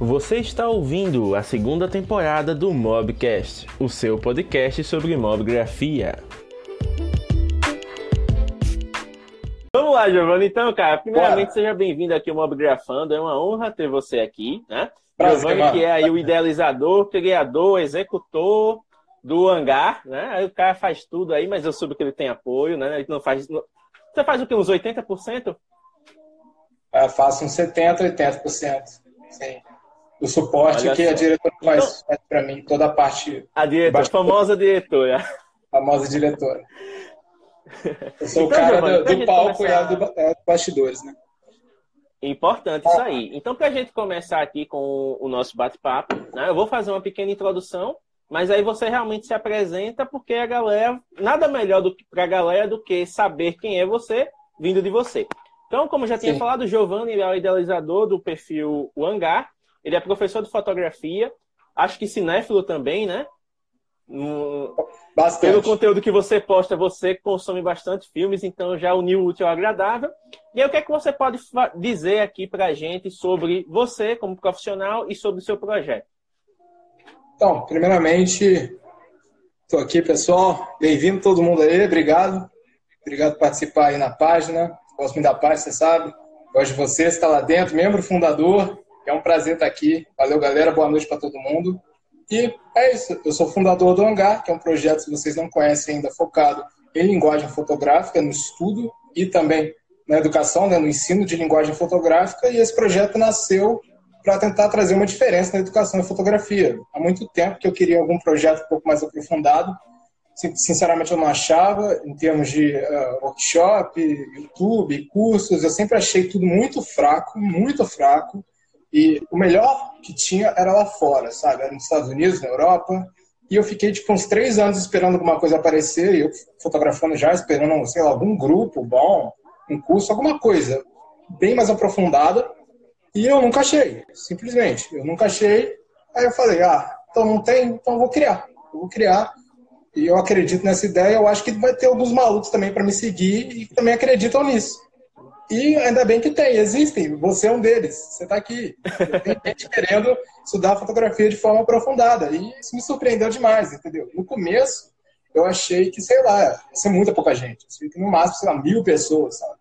Você está ouvindo a segunda temporada do Mobcast, o seu podcast sobre mobgrafia. Vamos lá, Giovanni. Então, cara, primeiramente, Bora. seja bem-vindo aqui ao Mobgrafando. É uma honra ter você aqui, né? Giovanni, que é aí o idealizador, criador, executor do hangar, né? Aí o cara faz tudo aí, mas eu soube que ele tem apoio, né? Ele não faz. Você faz o quê? Uns 80%? Eu faço uns 70%, 80%. Sim o suporte Olha que só. a diretora faz, então, para mim, toda a parte. A diretora, a famosa diretora. Famosa diretora. Eu sou então, o cara Giovani, do, do palco começar... e a do, é, do bastidores, né? Importante isso aí. Então, para a gente começar aqui com o nosso bate-papo, né, eu vou fazer uma pequena introdução, mas aí você realmente se apresenta, porque a galera, nada melhor para a galera do que saber quem é você vindo de você. Então, como já tinha Sim. falado, o Giovanni é o idealizador do perfil O Hangar, ele é professor de fotografia, acho que cinéfilo também, né? Bastante. Pelo conteúdo que você posta, você consome bastante filmes, então já uniu o útil ao agradável. E aí, o que é que você pode dizer aqui para a gente sobre você como profissional e sobre o seu projeto? Então, primeiramente, estou aqui, pessoal. Bem-vindo todo mundo aí, obrigado. Obrigado por participar aí na página. Gosto muito da página, você sabe. Gosto de você, está lá dentro, membro fundador. É um prazer estar aqui. Valeu, galera. Boa noite para todo mundo. E é isso. Eu sou fundador do Hangar, que é um projeto, se vocês não conhecem ainda, focado em linguagem fotográfica, no estudo e também na educação, né, no ensino de linguagem fotográfica. E esse projeto nasceu para tentar trazer uma diferença na educação e fotografia. Há muito tempo que eu queria algum projeto um pouco mais aprofundado. Sinceramente, eu não achava, em termos de uh, workshop, YouTube, cursos, eu sempre achei tudo muito fraco, muito fraco. E o melhor que tinha era lá fora, sabe? Era nos Estados Unidos, na Europa. E eu fiquei, tipo, uns três anos esperando alguma coisa aparecer, e eu fotografando já, esperando, sei lá, algum grupo bom, um curso, alguma coisa bem mais aprofundada. E eu nunca achei, simplesmente. Eu nunca achei. Aí eu falei, ah, então não tem, então eu vou criar. Eu vou criar. E eu acredito nessa ideia. Eu acho que vai ter alguns malucos também para me seguir e também acreditam nisso. E ainda bem que tem, existem. Você é um deles. Você está aqui. Tem gente querendo estudar fotografia de forma aprofundada. E isso me surpreendeu demais, entendeu? No começo, eu achei que, sei lá, ia ser muita pouca gente. Que no máximo, sei lá, mil pessoas, sabe?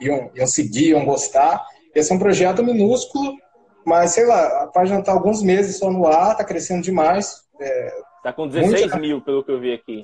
Iam, iam seguir, iam gostar. Esse é um projeto minúsculo, mas, sei lá, a página está alguns meses só no ar, está crescendo demais. Está é, com 16 muito... mil, pelo que eu vi aqui.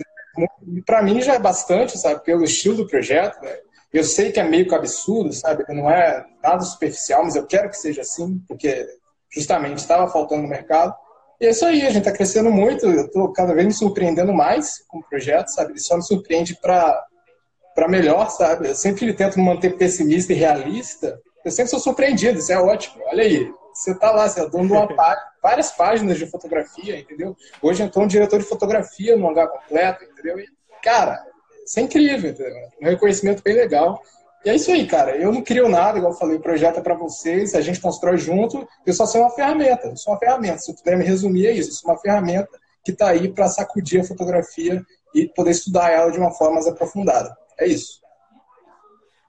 Para mim já é bastante, sabe? Pelo estilo do projeto, né? Eu sei que é meio que absurdo, sabe? Não é nada superficial, mas eu quero que seja assim, porque justamente estava faltando no mercado. E é isso aí, a gente está crescendo muito, eu estou cada vez me surpreendendo mais com o projeto, sabe? Ele só me surpreende para melhor, sabe? Eu sempre tento me manter pessimista e realista, eu sempre sou surpreendido, isso é ótimo. Olha aí, você está lá, você é dono de uma página, várias páginas de fotografia, entendeu? Hoje eu estou um diretor de fotografia no hangar completo, entendeu? E, cara, isso é incrível, entendeu? um reconhecimento bem legal. E é isso aí, cara. Eu não crio nada, igual eu falei, o projeto é para vocês, a gente constrói junto, eu só sou uma ferramenta, eu sou uma ferramenta. Se eu puder me resumir, é isso, eu sou uma ferramenta que está aí para sacudir a fotografia e poder estudar ela de uma forma mais aprofundada. É isso.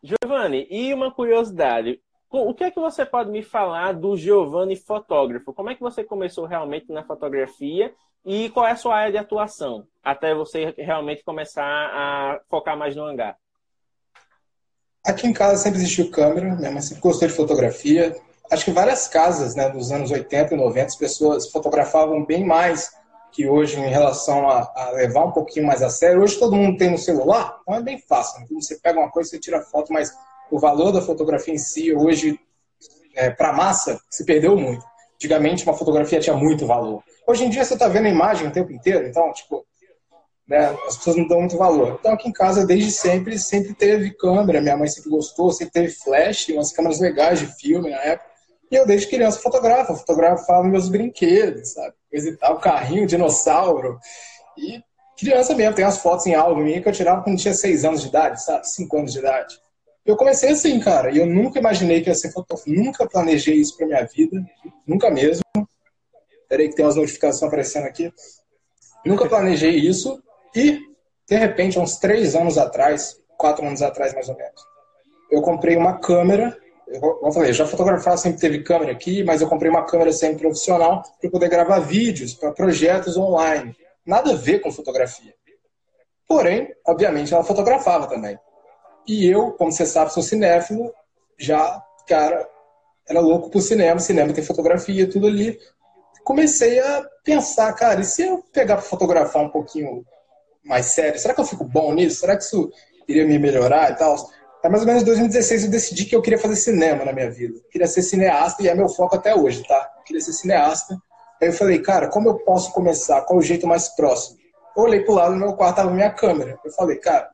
Giovanni, e uma curiosidade. O que é que você pode me falar do Giovanni fotógrafo? Como é que você começou realmente na fotografia e qual é a sua área de atuação até você realmente começar a focar mais no hangar? Aqui em casa sempre existiu câmera, minha mãe sempre gostou de fotografia. Acho que várias casas, né, dos anos 80 e 90, as pessoas fotografavam bem mais que hoje em relação a, a, levar um pouquinho mais a sério. Hoje todo mundo tem no celular, então é bem fácil. Né? Você pega uma coisa, você tira foto, mas o valor da fotografia em si hoje, é, para massa, se perdeu muito. Antigamente uma fotografia tinha muito valor. Hoje em dia você está vendo a imagem o tempo inteiro, então, tipo, né, as pessoas não dão muito valor. Então aqui em casa, desde sempre, sempre teve câmera, minha mãe sempre gostou, sempre teve flash, umas câmeras legais de filme na época. E eu desde criança fotografo, fotografava meus brinquedos, sabe? Coisa tal, carrinho, dinossauro. E criança mesmo, tem as fotos em álbum minha que eu tirava quando tinha seis anos de idade, sabe? Cinco anos de idade. Eu comecei assim, cara, e eu nunca imaginei que ia ser fotógrafo, nunca planejei isso pra minha vida, nunca mesmo. Peraí que tem umas notificações aparecendo aqui. Nunca planejei isso e, de repente, há uns três anos atrás, quatro anos atrás mais ou menos, eu comprei uma câmera eu, eu falei, já fotografava, sempre teve câmera aqui, mas eu comprei uma câmera sempre profissional para poder gravar vídeos para projetos online. Nada a ver com fotografia. Porém, obviamente, ela fotografava também. E eu, como você sabe, sou cinéfilo, já, cara, era louco pro cinema, cinema tem fotografia, tudo ali. Comecei a pensar, cara, e se eu pegar para fotografar um pouquinho mais sério, será que eu fico bom nisso? Será que isso iria me melhorar e tal? É mais ou menos em 2016 eu decidi que eu queria fazer cinema na minha vida. Queria ser cineasta e é meu foco até hoje, tá? Eu queria ser cineasta. Aí eu falei, cara, como eu posso começar? Qual o jeito mais próximo? Eu olhei pro lado do meu quarto, tava minha câmera. Eu falei, cara,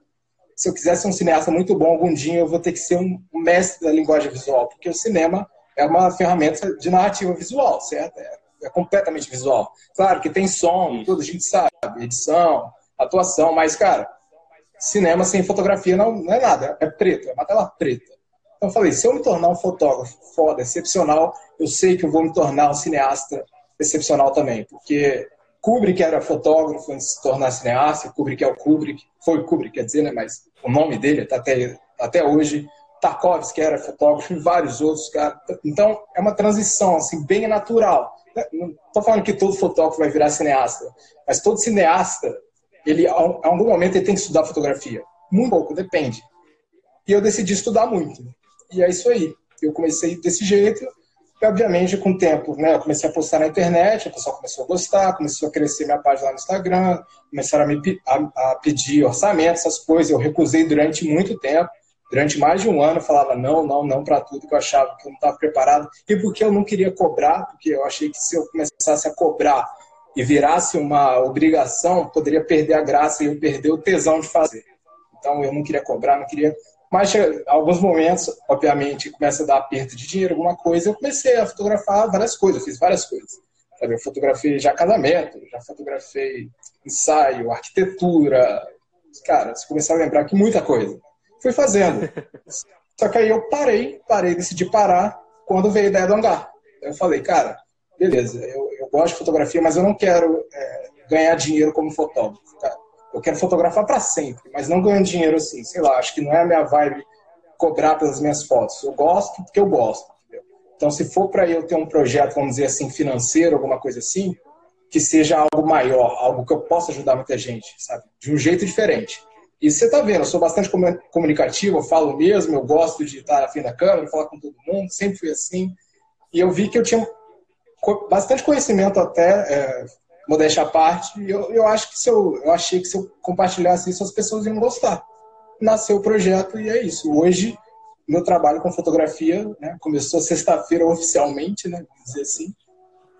se eu quiser ser um cineasta muito bom algum dia, eu vou ter que ser um mestre da linguagem visual, porque o cinema é uma ferramenta de narrativa visual, certo? É, é completamente visual. Claro que tem som, tudo a gente sabe, edição, atuação, mas, cara, cinema sem fotografia não, não é nada, é preto, é uma tela preta. Então eu falei, se eu me tornar um fotógrafo foda, excepcional, eu sei que eu vou me tornar um cineasta excepcional também, porque Kubrick era fotógrafo antes de se tornar cineasta, Kubrick é o Kubrick, foi Kubrick, quer dizer, né, mas o nome dele está até, até hoje, Tarkovsky era fotógrafo e vários outros caras. Então, é uma transição assim, bem natural. Não estou falando que todo fotógrafo vai virar cineasta, mas todo cineasta ele, a algum momento, ele tem que estudar fotografia. Muito pouco, depende. E eu decidi estudar muito. E é isso aí. Eu comecei desse jeito, e obviamente, com o tempo, né, eu comecei a postar na internet, o pessoal começou a gostar, começou a crescer minha página lá no Instagram, começaram a me a, a pedir orçamento, essas coisas. Eu recusei durante muito tempo. Durante mais de um ano, eu falava não, não, não para tudo que eu achava que eu não estava preparado. E porque eu não queria cobrar, porque eu achei que se eu começasse a cobrar e virasse uma obrigação, poderia perder a graça e eu perder o tesão de fazer. Então eu não queria cobrar, não queria. Mas alguns momentos, obviamente, começa a dar aperto de dinheiro, alguma coisa, eu comecei a fotografar várias coisas, fiz várias coisas. Eu fotografei já casamento, já fotografei ensaio, arquitetura. Cara, você começar a lembrar que muita coisa. Fui fazendo. Só que aí eu parei, parei, decidi parar quando veio a ideia do hangar. Eu falei, cara, beleza, eu, eu gosto de fotografia, mas eu não quero é, ganhar dinheiro como fotógrafo, cara. Eu quero fotografar para sempre, mas não ganhando dinheiro assim, sei lá, acho que não é a minha vibe cobrar pelas minhas fotos. Eu gosto porque eu gosto, entendeu? Então, se for para eu ter um projeto, vamos dizer assim, financeiro, alguma coisa assim, que seja algo maior, algo que eu possa ajudar muita gente, sabe? De um jeito diferente. E você tá vendo, eu sou bastante comunicativo, eu falo mesmo, eu gosto de estar na frente da câmera, falar com todo mundo, sempre fui assim. E eu vi que eu tinha bastante conhecimento até, é, modéstia à parte, eu, eu acho que se eu, eu achei que se eu compartilhasse isso, as pessoas iam gostar. Nasceu o projeto e é isso. Hoje, meu trabalho com fotografia né, começou sexta-feira oficialmente, né, vamos dizer assim,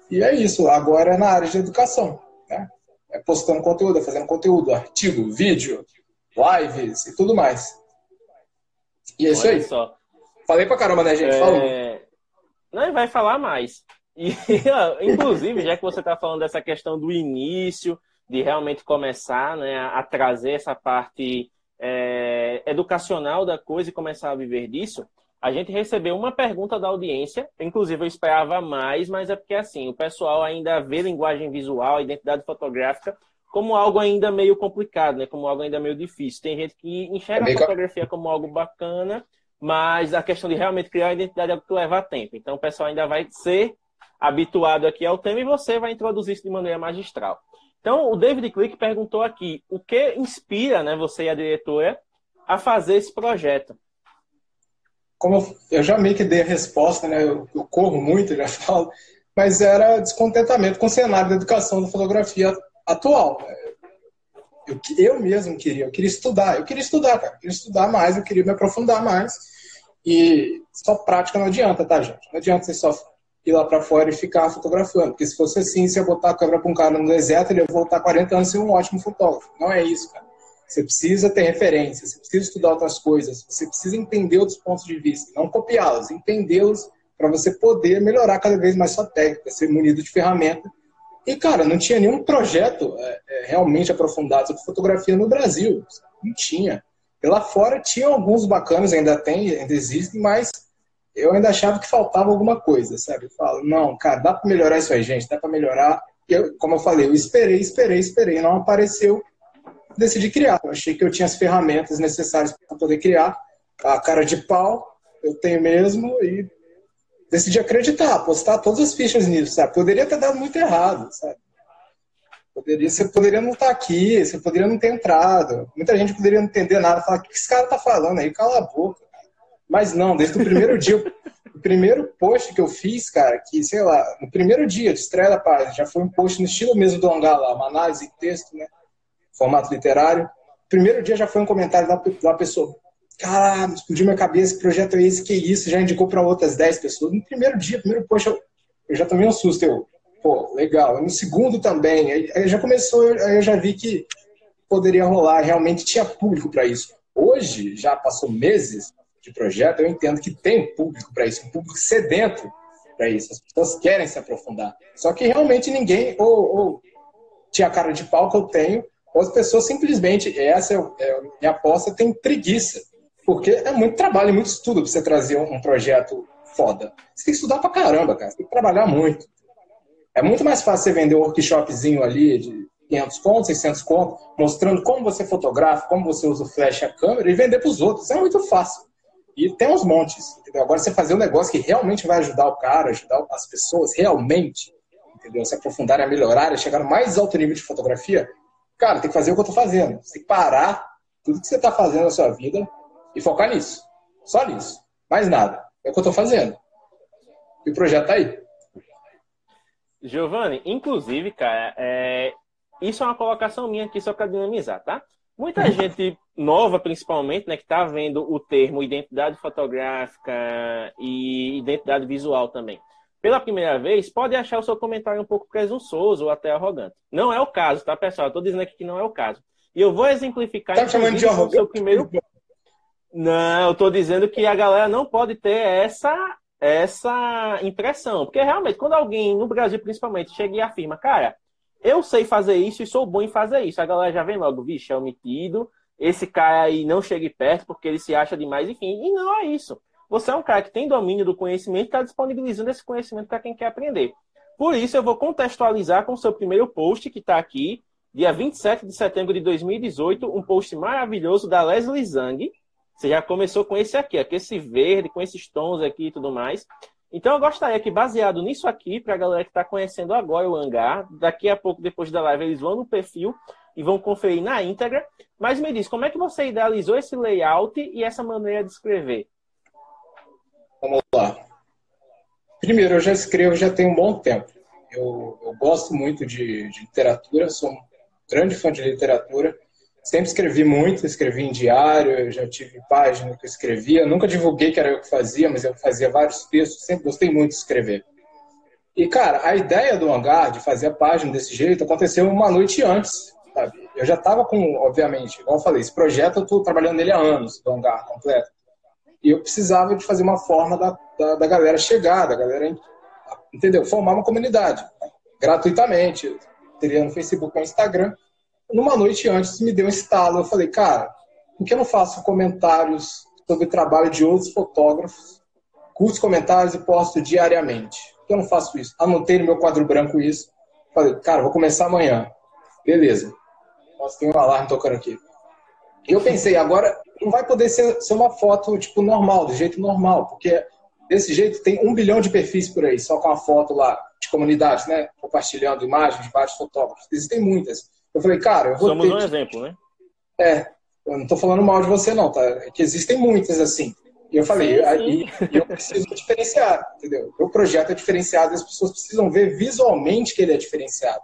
e é isso. Agora é na área de educação, né? É postando conteúdo, é fazendo conteúdo, artigo, vídeo, lives e tudo mais. E é isso Olha aí. Só. Falei pra caramba, né, gente? É... Falou. Não, vai falar mais. E, inclusive, já que você está falando dessa questão do início, de realmente começar né, a trazer essa parte é, educacional da coisa e começar a viver disso, a gente recebeu uma pergunta da audiência, inclusive eu esperava mais, mas é porque assim, o pessoal ainda vê linguagem visual, identidade fotográfica como algo ainda meio complicado, né? Como algo ainda meio difícil. Tem gente que enxerga a fotografia como algo bacana, mas a questão de realmente criar a identidade é algo que leva tempo. Então o pessoal ainda vai ser habituado aqui ao tema e você vai introduzir isso de maneira magistral. Então, o David Click perguntou aqui o que inspira né, você e a diretora a fazer esse projeto. Como eu já meio que dei a resposta, né? Eu, eu corro muito, já falo, mas era descontentamento com o cenário da educação da fotografia atual. Né? Eu, eu mesmo queria, eu queria estudar, eu queria estudar, cara, eu queria estudar mais, eu queria me aprofundar mais. E só prática não adianta, tá, gente? Não adianta você só ir lá para fora e ficar fotografando. Porque se fosse assim, se eu botar a câmera para um cara no deserto, ele ia voltar 40 anos e ser um ótimo fotógrafo. Não é isso, cara. Você precisa ter referência, você precisa estudar outras coisas, você precisa entender outros pontos de vista, não copiá-los, entendê-los para você poder melhorar cada vez mais sua técnica, ser munido de ferramenta. E, cara, não tinha nenhum projeto é, é, realmente aprofundado sobre fotografia no Brasil. Não tinha. Lá fora tinha alguns bacanas, ainda tem, ainda existem, mas eu ainda achava que faltava alguma coisa, sabe? Eu falo, não, cara, dá para melhorar isso aí, gente, dá para melhorar. E eu, como eu falei, eu esperei, esperei, esperei, não apareceu, decidi criar. Eu achei que eu tinha as ferramentas necessárias para poder criar. A cara de pau, eu tenho mesmo e decidi acreditar, apostar todas as fichas nisso, sabe? Poderia ter dado muito errado, sabe? Poderia, você poderia não estar aqui, você poderia não ter entrado. Muita gente poderia não entender nada, falar, o que esse cara tá falando aí? Cala a boca. Mas não, desde o primeiro dia, o primeiro post que eu fiz, cara, que, sei lá, no primeiro dia de estreia da página, já foi um post no estilo mesmo do Hangar uma análise texto, né? Formato literário. Primeiro dia já foi um comentário da, da pessoa, caralho, explodiu minha cabeça, que projeto é esse, que isso, já indicou para outras 10 pessoas. No primeiro dia, primeiro post, eu, eu já tomei um susto, eu, pô, legal. No segundo também, aí, aí já começou, aí eu já vi que poderia rolar, realmente tinha público para isso. Hoje, já passou meses de projeto, eu entendo que tem público para isso, um público sedento para isso. As pessoas querem se aprofundar. Só que realmente ninguém, ou, ou tinha cara de pau que eu tenho, ou as pessoas simplesmente, essa é, é minha aposta, tem preguiça porque é muito trabalho muito estudo pra você trazer um, projeto foda. Você tem que estudar pra caramba, cara. Você tem que trabalhar muito. É muito mais fácil você vender um workshopzinho ali de 500 contos, 600 contos, mostrando como você fotografa, como você usa o flash a câmera e vender para os outros. É muito fácil. E tem uns montes. Entendeu? Agora você fazer um negócio que realmente vai ajudar o cara, ajudar as pessoas realmente, entendeu? Se aprofundarem a melhorar, a chegar no mais alto nível de fotografia, cara, tem que fazer o que eu estou fazendo. Você tem que parar tudo que você está fazendo na sua vida e focar nisso. Só nisso. Mais nada. É o que eu estou fazendo. E o projeto está aí. Giovanni, inclusive, cara, é... isso é uma colocação minha aqui só para dinamizar, tá? Muita gente nova, principalmente, né, que está vendo o termo identidade fotográfica e identidade visual também. Pela primeira vez, pode achar o seu comentário um pouco presunçoso ou até arrogante. Não é o caso, tá, pessoal? Estou dizendo aqui que não é o caso. E eu vou exemplificar tá chamando de arrogante? o seu primeiro não, eu estou dizendo que a galera não pode ter essa essa impressão. Porque realmente, quando alguém, no Brasil principalmente, chega e afirma, cara, eu sei fazer isso e sou bom em fazer isso, a galera já vem logo, vixe, é omitido, esse cara aí não chega perto porque ele se acha demais, enfim. E não é isso. Você é um cara que tem domínio do conhecimento e está disponibilizando esse conhecimento para quem quer aprender. Por isso, eu vou contextualizar com o seu primeiro post, que está aqui, dia 27 de setembro de 2018, um post maravilhoso da Leslie Zhang, você já começou com esse aqui, aqui esse verde, com esses tons aqui e tudo mais. Então eu gostaria que, baseado nisso aqui, para a galera que está conhecendo agora o hangar, daqui a pouco, depois da live, eles vão no perfil e vão conferir na íntegra. Mas me diz, como é que você idealizou esse layout e essa maneira de escrever? Vamos lá. Primeiro, eu já escrevo já tem um bom tempo. Eu, eu gosto muito de, de literatura, sou um grande fã de literatura. Sempre escrevi muito, escrevi em diário, já tive página que eu escrevia. Nunca divulguei que era eu que fazia, mas eu fazia vários textos, sempre gostei muito de escrever. E, cara, a ideia do hangar, de fazer a página desse jeito, aconteceu uma noite antes? Eu já estava com, obviamente, igual eu falei, esse projeto eu estou trabalhando nele há anos, do hangar completo. E eu precisava de fazer uma forma da, da, da galera chegar, da galera, entendeu? Formar uma comunidade, gratuitamente. teria no Facebook ou Instagram numa noite antes me deu um estalo. Eu falei, cara, por que eu não faço comentários sobre o trabalho de outros fotógrafos? Curto comentários e posto diariamente. Por que eu não faço isso? Anotei no meu quadro branco isso. Falei, cara, vou começar amanhã. Beleza. Nossa, tem um alarme tocando aqui. E eu pensei, agora não vai poder ser, ser uma foto, tipo, normal, do jeito normal, porque desse jeito tem um bilhão de perfis por aí, só com a foto lá de comunidade, né? Compartilhando imagens de vários fotógrafos. Existem muitas. Eu falei, cara, eu vou Somos um exemplo, né? É, eu não tô falando mal de você não, tá? É que existem muitas assim. E eu falei, sim, aí eu preciso diferenciar, entendeu? O projeto é diferenciado as pessoas precisam ver visualmente que ele é diferenciado.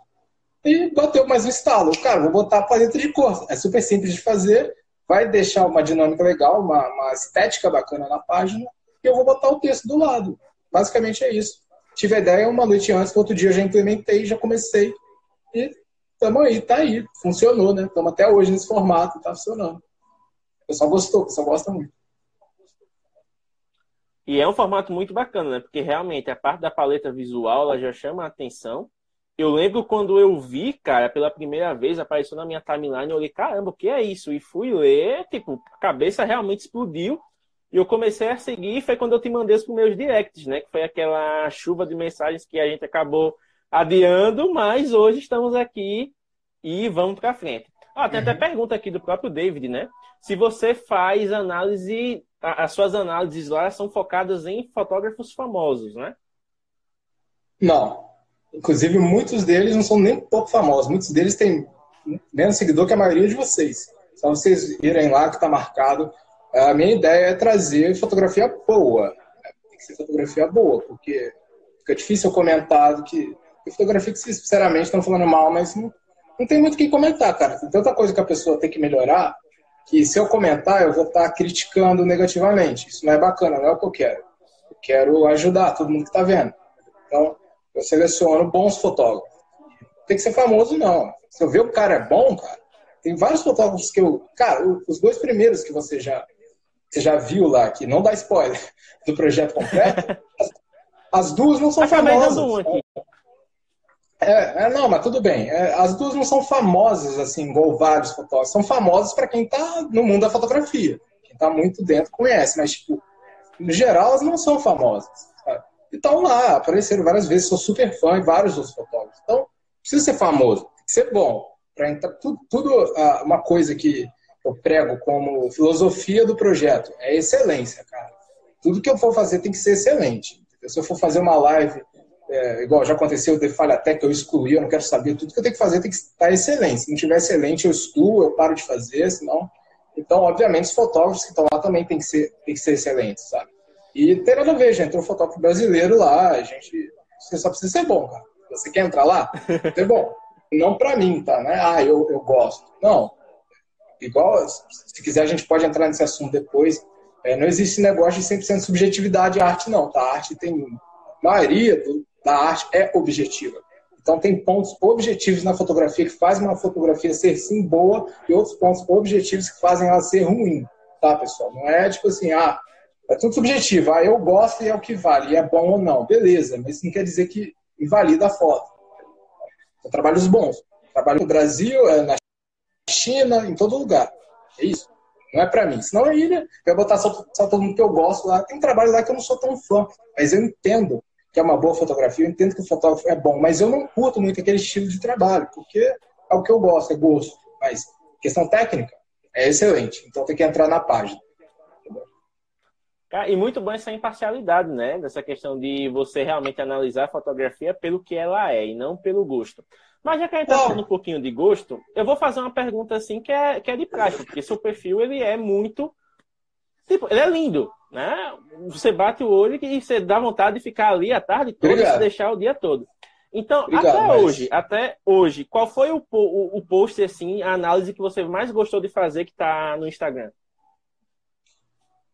E bateu mais um estalo. Cara, vou botar a paleta de cor. É super simples de fazer, vai deixar uma dinâmica legal, uma, uma estética bacana na página, e eu vou botar o texto do lado. Basicamente é isso. Tive a ideia uma noite antes, outro dia eu já implementei, já comecei. E estamos aí, tá aí. Funcionou, né? Estamos até hoje nesse formato, tá funcionando. O pessoal gostou, o pessoal gosta muito. E é um formato muito bacana, né? Porque realmente a parte da paleta visual ela já chama a atenção. Eu lembro quando eu vi, cara, pela primeira vez, apareceu na minha timeline, eu olhei, caramba, o que é isso? E fui ler, tipo, a cabeça realmente explodiu. E eu comecei a seguir, foi quando eu te mandei os primeiros directs, né? Que foi aquela chuva de mensagens que a gente acabou adiando, mas hoje estamos aqui e vamos para frente. Ah, tem uhum. até pergunta aqui do próprio David, né? Se você faz análise as suas análises lá são focadas em fotógrafos famosos, né? Não. Inclusive, muitos deles não são nem um pouco famosos. Muitos deles têm menos seguidor que a maioria de vocês. Só vocês virem lá que está marcado. A minha ideia é trazer fotografia boa. Tem que ser fotografia boa, porque fica difícil eu comentar que. fotografia que, sinceramente, estão falando mal, mas não, não tem muito o que comentar, cara. Tem tanta coisa que a pessoa tem que melhorar que se eu comentar, eu vou estar tá criticando negativamente. Isso não é bacana, não é o que eu quero. Eu quero ajudar todo mundo que está vendo. Então, eu seleciono bons fotógrafos. Tem que ser famoso, não. Se eu ver o cara é bom, cara, tem vários fotógrafos que eu. Cara, os dois primeiros que você já, você já viu lá, que não dá spoiler do projeto completo, as, as duas não são Acabei famosas. É, é, não, mas tudo bem. É, as duas não são famosas, assim, igual vários fotógrafos. São famosas para quem está no mundo da fotografia. Quem está muito dentro conhece, mas, tipo, no geral, elas não são famosas. E estão lá, apareceram várias vezes. Sou super fã de vários dos fotógrafos. Então, precisa ser famoso, tem que ser bom. Pra entrar, tudo, tudo ah, uma coisa que eu prego como filosofia do projeto é excelência, cara. Tudo que eu for fazer tem que ser excelente. Se eu for fazer uma live é, igual já aconteceu de falha até que eu excluí, eu não quero saber, tudo que eu tenho que fazer tem que estar excelente. Se não tiver excelente, eu excluo, eu paro de fazer, senão. Então, obviamente, os fotógrafos que estão lá também tem que ser, tem que ser excelentes, sabe? E tem nada a ver, gente. Entrou fotógrafo brasileiro lá, a gente. Você só precisa ser bom, cara. Você quer entrar lá? Ser bom. Não pra mim, tá? Né? Ah, eu, eu gosto. Não. Igual, se quiser, a gente pode entrar nesse assunto depois. É, não existe negócio de 100% subjetividade em arte, não. Tá? A arte tem. A maioria do, da arte é objetiva. Então tem pontos objetivos na fotografia que fazem uma fotografia ser sim boa e outros pontos objetivos que fazem ela ser ruim, tá, pessoal? Não é tipo assim, ah, é tudo subjetivo. Ah, eu gosto e é o que vale, e é bom ou não. Beleza, mas não quer dizer que invalida a foto. São trabalhos bons. Trabalho no Brasil, é na China, em todo lugar. É isso. Não é para mim. Senão aí, né, eu vou botar só, só todo mundo que eu gosto lá. Tem trabalho lá que eu não sou tão fã, mas eu entendo que é uma boa fotografia, eu entendo que o fotógrafo é bom, mas eu não curto muito aquele estilo de trabalho, porque é o que eu gosto, é gosto. Mas questão técnica é excelente, então tem que entrar na página. E muito bom essa imparcialidade, né? Dessa questão de você realmente analisar a fotografia pelo que ela é e não pelo gosto. Mas já que a gente está falando um pouquinho de gosto, eu vou fazer uma pergunta assim que é, que é de prática, porque seu perfil ele é muito. Tipo, ele é lindo né? Você bate o olho e você dá vontade de ficar ali a tarde toda e se deixar o dia todo. Então, Obrigado, até mas... hoje, até hoje, qual foi o, o, o post, assim, a análise que você mais gostou de fazer que está no Instagram?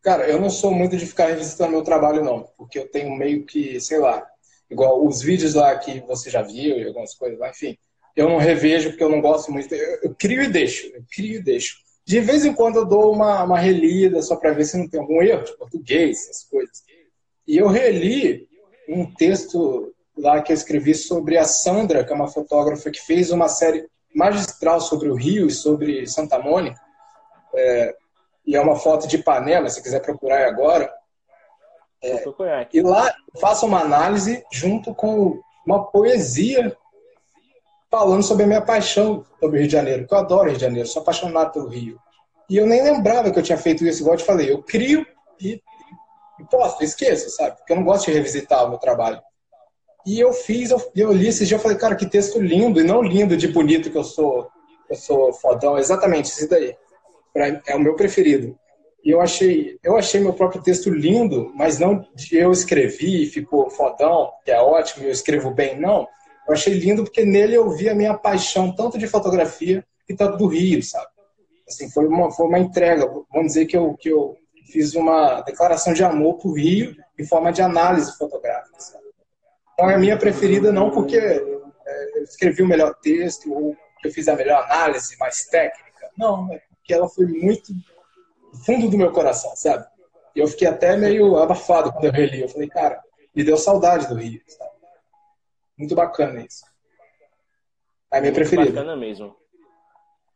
Cara, eu não sou muito de ficar revisitando meu trabalho, não. Porque eu tenho meio que, sei lá, igual os vídeos lá que você já viu e algumas coisas lá, enfim. Eu não revejo porque eu não gosto muito. Eu, eu crio e deixo. Eu crio e deixo. De vez em quando eu dou uma, uma relida só para ver se não tem algum erro de português, essas coisas. E eu reli um texto lá que eu escrevi sobre a Sandra, que é uma fotógrafa que fez uma série magistral sobre o Rio e sobre Santa Mônica. É, e é uma foto de panela, se quiser procurar agora. É, e lá faço uma análise junto com uma poesia falando sobre a minha paixão sobre o Rio de Janeiro, que eu adoro o Rio de Janeiro, sou apaixonado pelo Rio. E eu nem lembrava que eu tinha feito isso, igual eu te falei. Eu crio e, e posto, esqueço, sabe? Porque eu não gosto de revisitar o meu trabalho. E eu fiz, eu, eu li esse dia, eu falei, cara, que texto lindo, e não lindo de bonito que eu sou, eu sou fodão, exatamente, isso daí. É o meu preferido. E eu achei, eu achei meu próprio texto lindo, mas não de eu escrevi e ficou fodão, que é ótimo, eu escrevo bem, não. Eu achei lindo porque nele eu vi a minha paixão tanto de fotografia e tanto do Rio, sabe? Assim, foi uma, foi uma entrega. Vamos dizer que eu, que eu fiz uma declaração de amor pro Rio em forma de análise fotográfica. Sabe? Então é a minha preferida não porque é, eu escrevi o melhor texto ou eu fiz a melhor análise mais técnica. Não, é porque ela foi muito do fundo do meu coração, sabe? E eu fiquei até meio abafado quando eu reli. Eu falei, cara, me deu saudade do Rio, sabe? Muito bacana isso. É a minha Muito preferida. Bacana mesmo.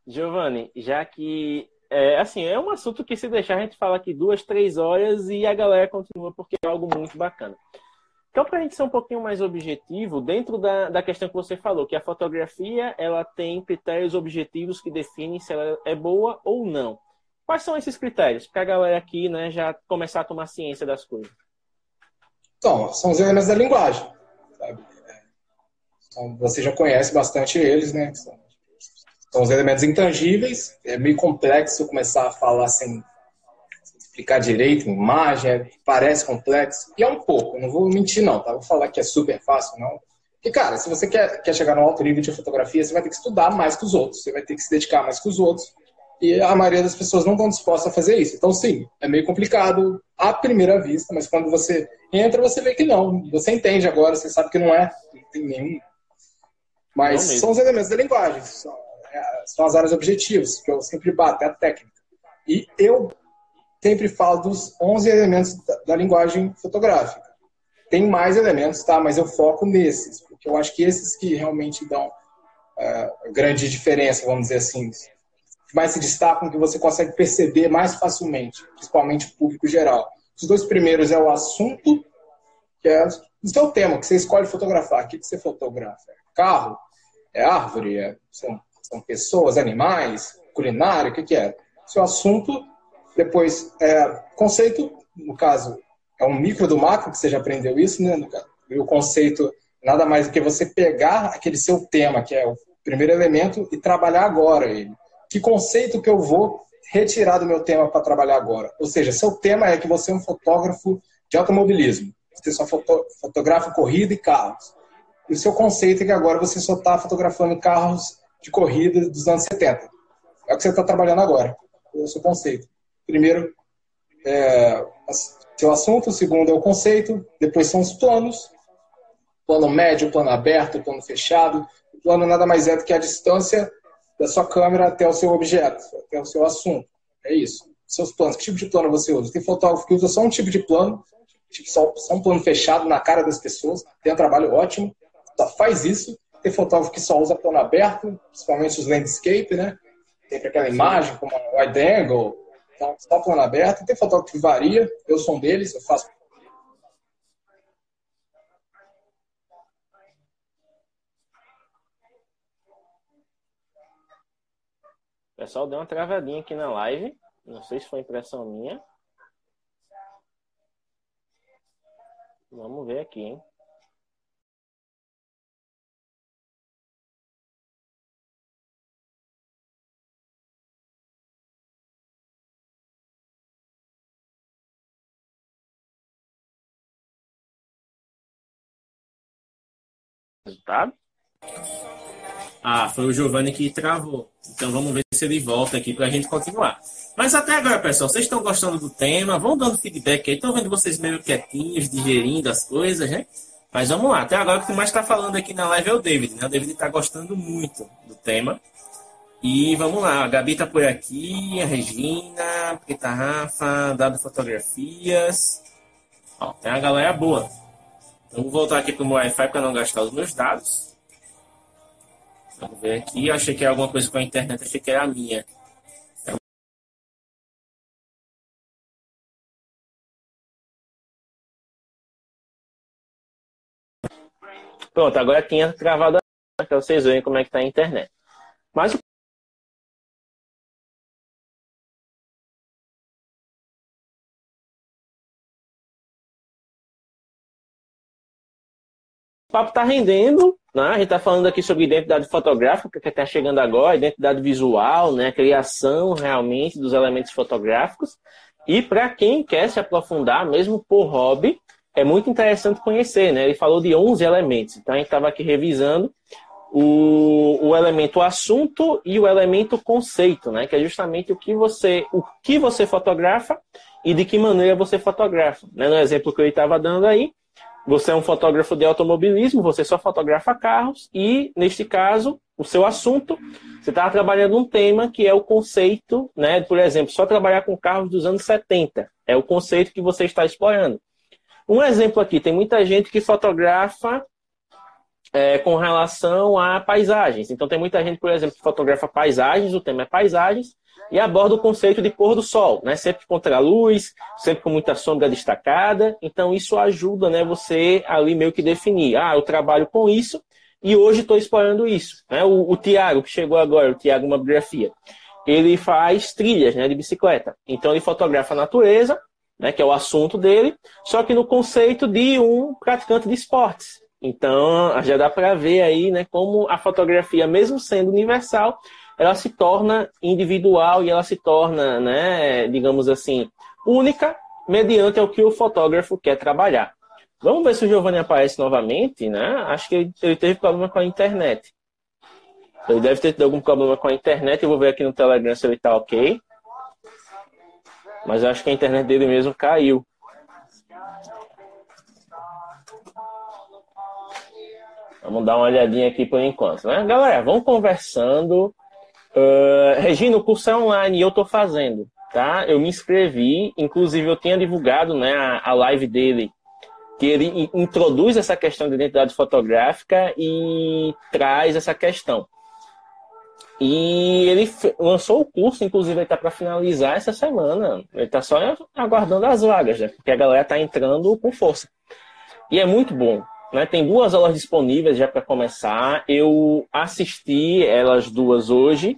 Giovanni, já que é, assim, é um assunto que se deixar a gente fala aqui duas, três horas e a galera continua porque é algo muito bacana. Então, para a gente ser um pouquinho mais objetivo, dentro da, da questão que você falou, que a fotografia ela tem critérios objetivos que definem se ela é boa ou não. Quais são esses critérios? Para a galera aqui né, já começar a tomar ciência das coisas. Então, são os elementos da linguagem. Sabe? Então, você já conhece bastante eles, né? São, são os elementos intangíveis. É meio complexo começar a falar sem explicar direito, imagem, parece complexo. E é um pouco, não vou mentir não, tá? Vou falar que é super fácil, não. Porque, cara, se você quer, quer chegar no alto nível de fotografia, você vai ter que estudar mais que os outros, você vai ter que se dedicar mais que os outros. E a maioria das pessoas não estão dispostas a fazer isso. Então, sim, é meio complicado à primeira vista, mas quando você entra, você vê que não. Você entende agora, você sabe que não é, não tem nenhum. Mas são os elementos da linguagem, são, é, são as áreas objetivas, que eu sempre bato, é a técnica. E eu sempre falo dos 11 elementos da, linguagem fotográfica. Tem mais elementos, tá? Mas eu foco nesses, porque eu acho que esses que realmente dão uh, grande diferença, vamos dizer assim, mais se destacam, que você consegue perceber mais facilmente, principalmente o público geral. Os dois primeiros é o assunto, que é o seu tema, que você escolhe fotografar. O que você fotografa? É carro? É árvore? É, são, são pessoas, animais? Culinária? O que, que é? Seu assunto depois, é, conceito, no caso, é um micro do macro, que você já aprendeu isso, né? E o conceito nada mais do que você pegar aquele seu tema, que é o primeiro elemento, e trabalhar agora ele. Que conceito que eu vou retirar do meu tema para trabalhar agora? Ou seja, seu tema é que você é um fotógrafo de automobilismo. Você só foto, fotografa corrida e carros. E o seu conceito é que agora você só está fotografando carros de corrida dos anos 70. É o que você está trabalhando agora. É o seu conceito. Primeiro, é, seu assunto, o segundo é o conceito, depois são os planos, plano médio, plano aberto, plano fechado. O plano nada mais é do que a distância da sua câmera até o seu objeto, até o seu assunto. É isso. Seus planos, que tipo de plano você usa? Tem fotógrafo que usa só um tipo de plano, tipo só, só um plano fechado na cara das pessoas, tem um trabalho ótimo, tá, faz isso. Tem fotógrafo que só usa plano aberto, principalmente os landscape, né? Tem aquela imagem como wide angle, então, só plano aberto. Tem fotógrafo que varia, eu sou um deles, eu faço. O pessoal deu uma travadinha aqui na live. Não sei se foi impressão minha. Vamos ver aqui, hein? Resultado? Ah, foi o Giovanni que travou. Então vamos ver se ele volta aqui para a gente continuar. Mas até agora, pessoal, vocês estão gostando do tema? Vão dando feedback aí. Estou vendo vocês meio quietinhos, digerindo as coisas, né? Mas vamos lá. Até agora o que mais está falando aqui na live é o David, né? O David está gostando muito do tema. E vamos lá, a Gabi está por aqui, a Regina, Preta Rafa, Dado Fotografias. Ó, tem uma galera boa. Vou voltar aqui para o Wi-Fi para não gastar os meus dados. Vamos ver aqui. Eu achei que era alguma coisa com a internet, achei que era a minha. Pronto, agora tinha travado para vocês verem como é que está a internet. Mas o O papo está rendendo, né? A gente está falando aqui sobre identidade fotográfica, que está chegando agora, identidade visual, né? Criação realmente dos elementos fotográficos. E para quem quer se aprofundar, mesmo por hobby, é muito interessante conhecer, né? Ele falou de 11 elementos. Então a gente estava aqui revisando o, o elemento assunto e o elemento conceito, né? Que é justamente o que você, o que você fotografa e de que maneira você fotografa. Né? No exemplo que eu estava dando aí, você é um fotógrafo de automobilismo, você só fotografa carros e, neste caso, o seu assunto, você está trabalhando um tema que é o conceito, né? Por exemplo, só trabalhar com carros dos anos 70. É o conceito que você está explorando. Um exemplo aqui, tem muita gente que fotografa é, com relação a paisagens. Então tem muita gente, por exemplo, que fotografa paisagens, o tema é paisagens, e aborda o conceito de pôr do sol, né? Sempre contra a luz, sempre com muita sombra destacada. Então isso ajuda, né? Você ali meio que definir, ah, eu trabalho com isso e hoje estou explorando isso. Né? O, o Tiago que chegou agora, o Tiago uma biografia, ele faz trilhas né, de bicicleta. Então ele fotografa a natureza, né, que é o assunto dele, só que no conceito de um praticante de esportes. Então já dá para ver aí né, como a fotografia, mesmo sendo universal, ela se torna individual e ela se torna, né, digamos assim, única mediante o que o fotógrafo quer trabalhar. Vamos ver se o Giovanni aparece novamente, né? Acho que ele, teve problema com a internet. Ele deve ter tido algum problema com a internet. Eu vou ver aqui no Telegram se ele está ok. Mas acho que a internet dele mesmo caiu. Vamos dar uma olhadinha aqui por enquanto, né? Galera, vamos conversando. Uh, Regina, o curso é online e eu estou fazendo, tá? Eu me inscrevi, inclusive eu tinha divulgado né, a, a live dele que ele introduz essa questão de identidade fotográfica e traz essa questão. E ele lançou o curso, inclusive ele está para finalizar essa semana. Ele está só aguardando as vagas, né? porque a galera está entrando com força. E é muito bom. Né? Tem duas aulas disponíveis já para começar. Eu assisti elas duas hoje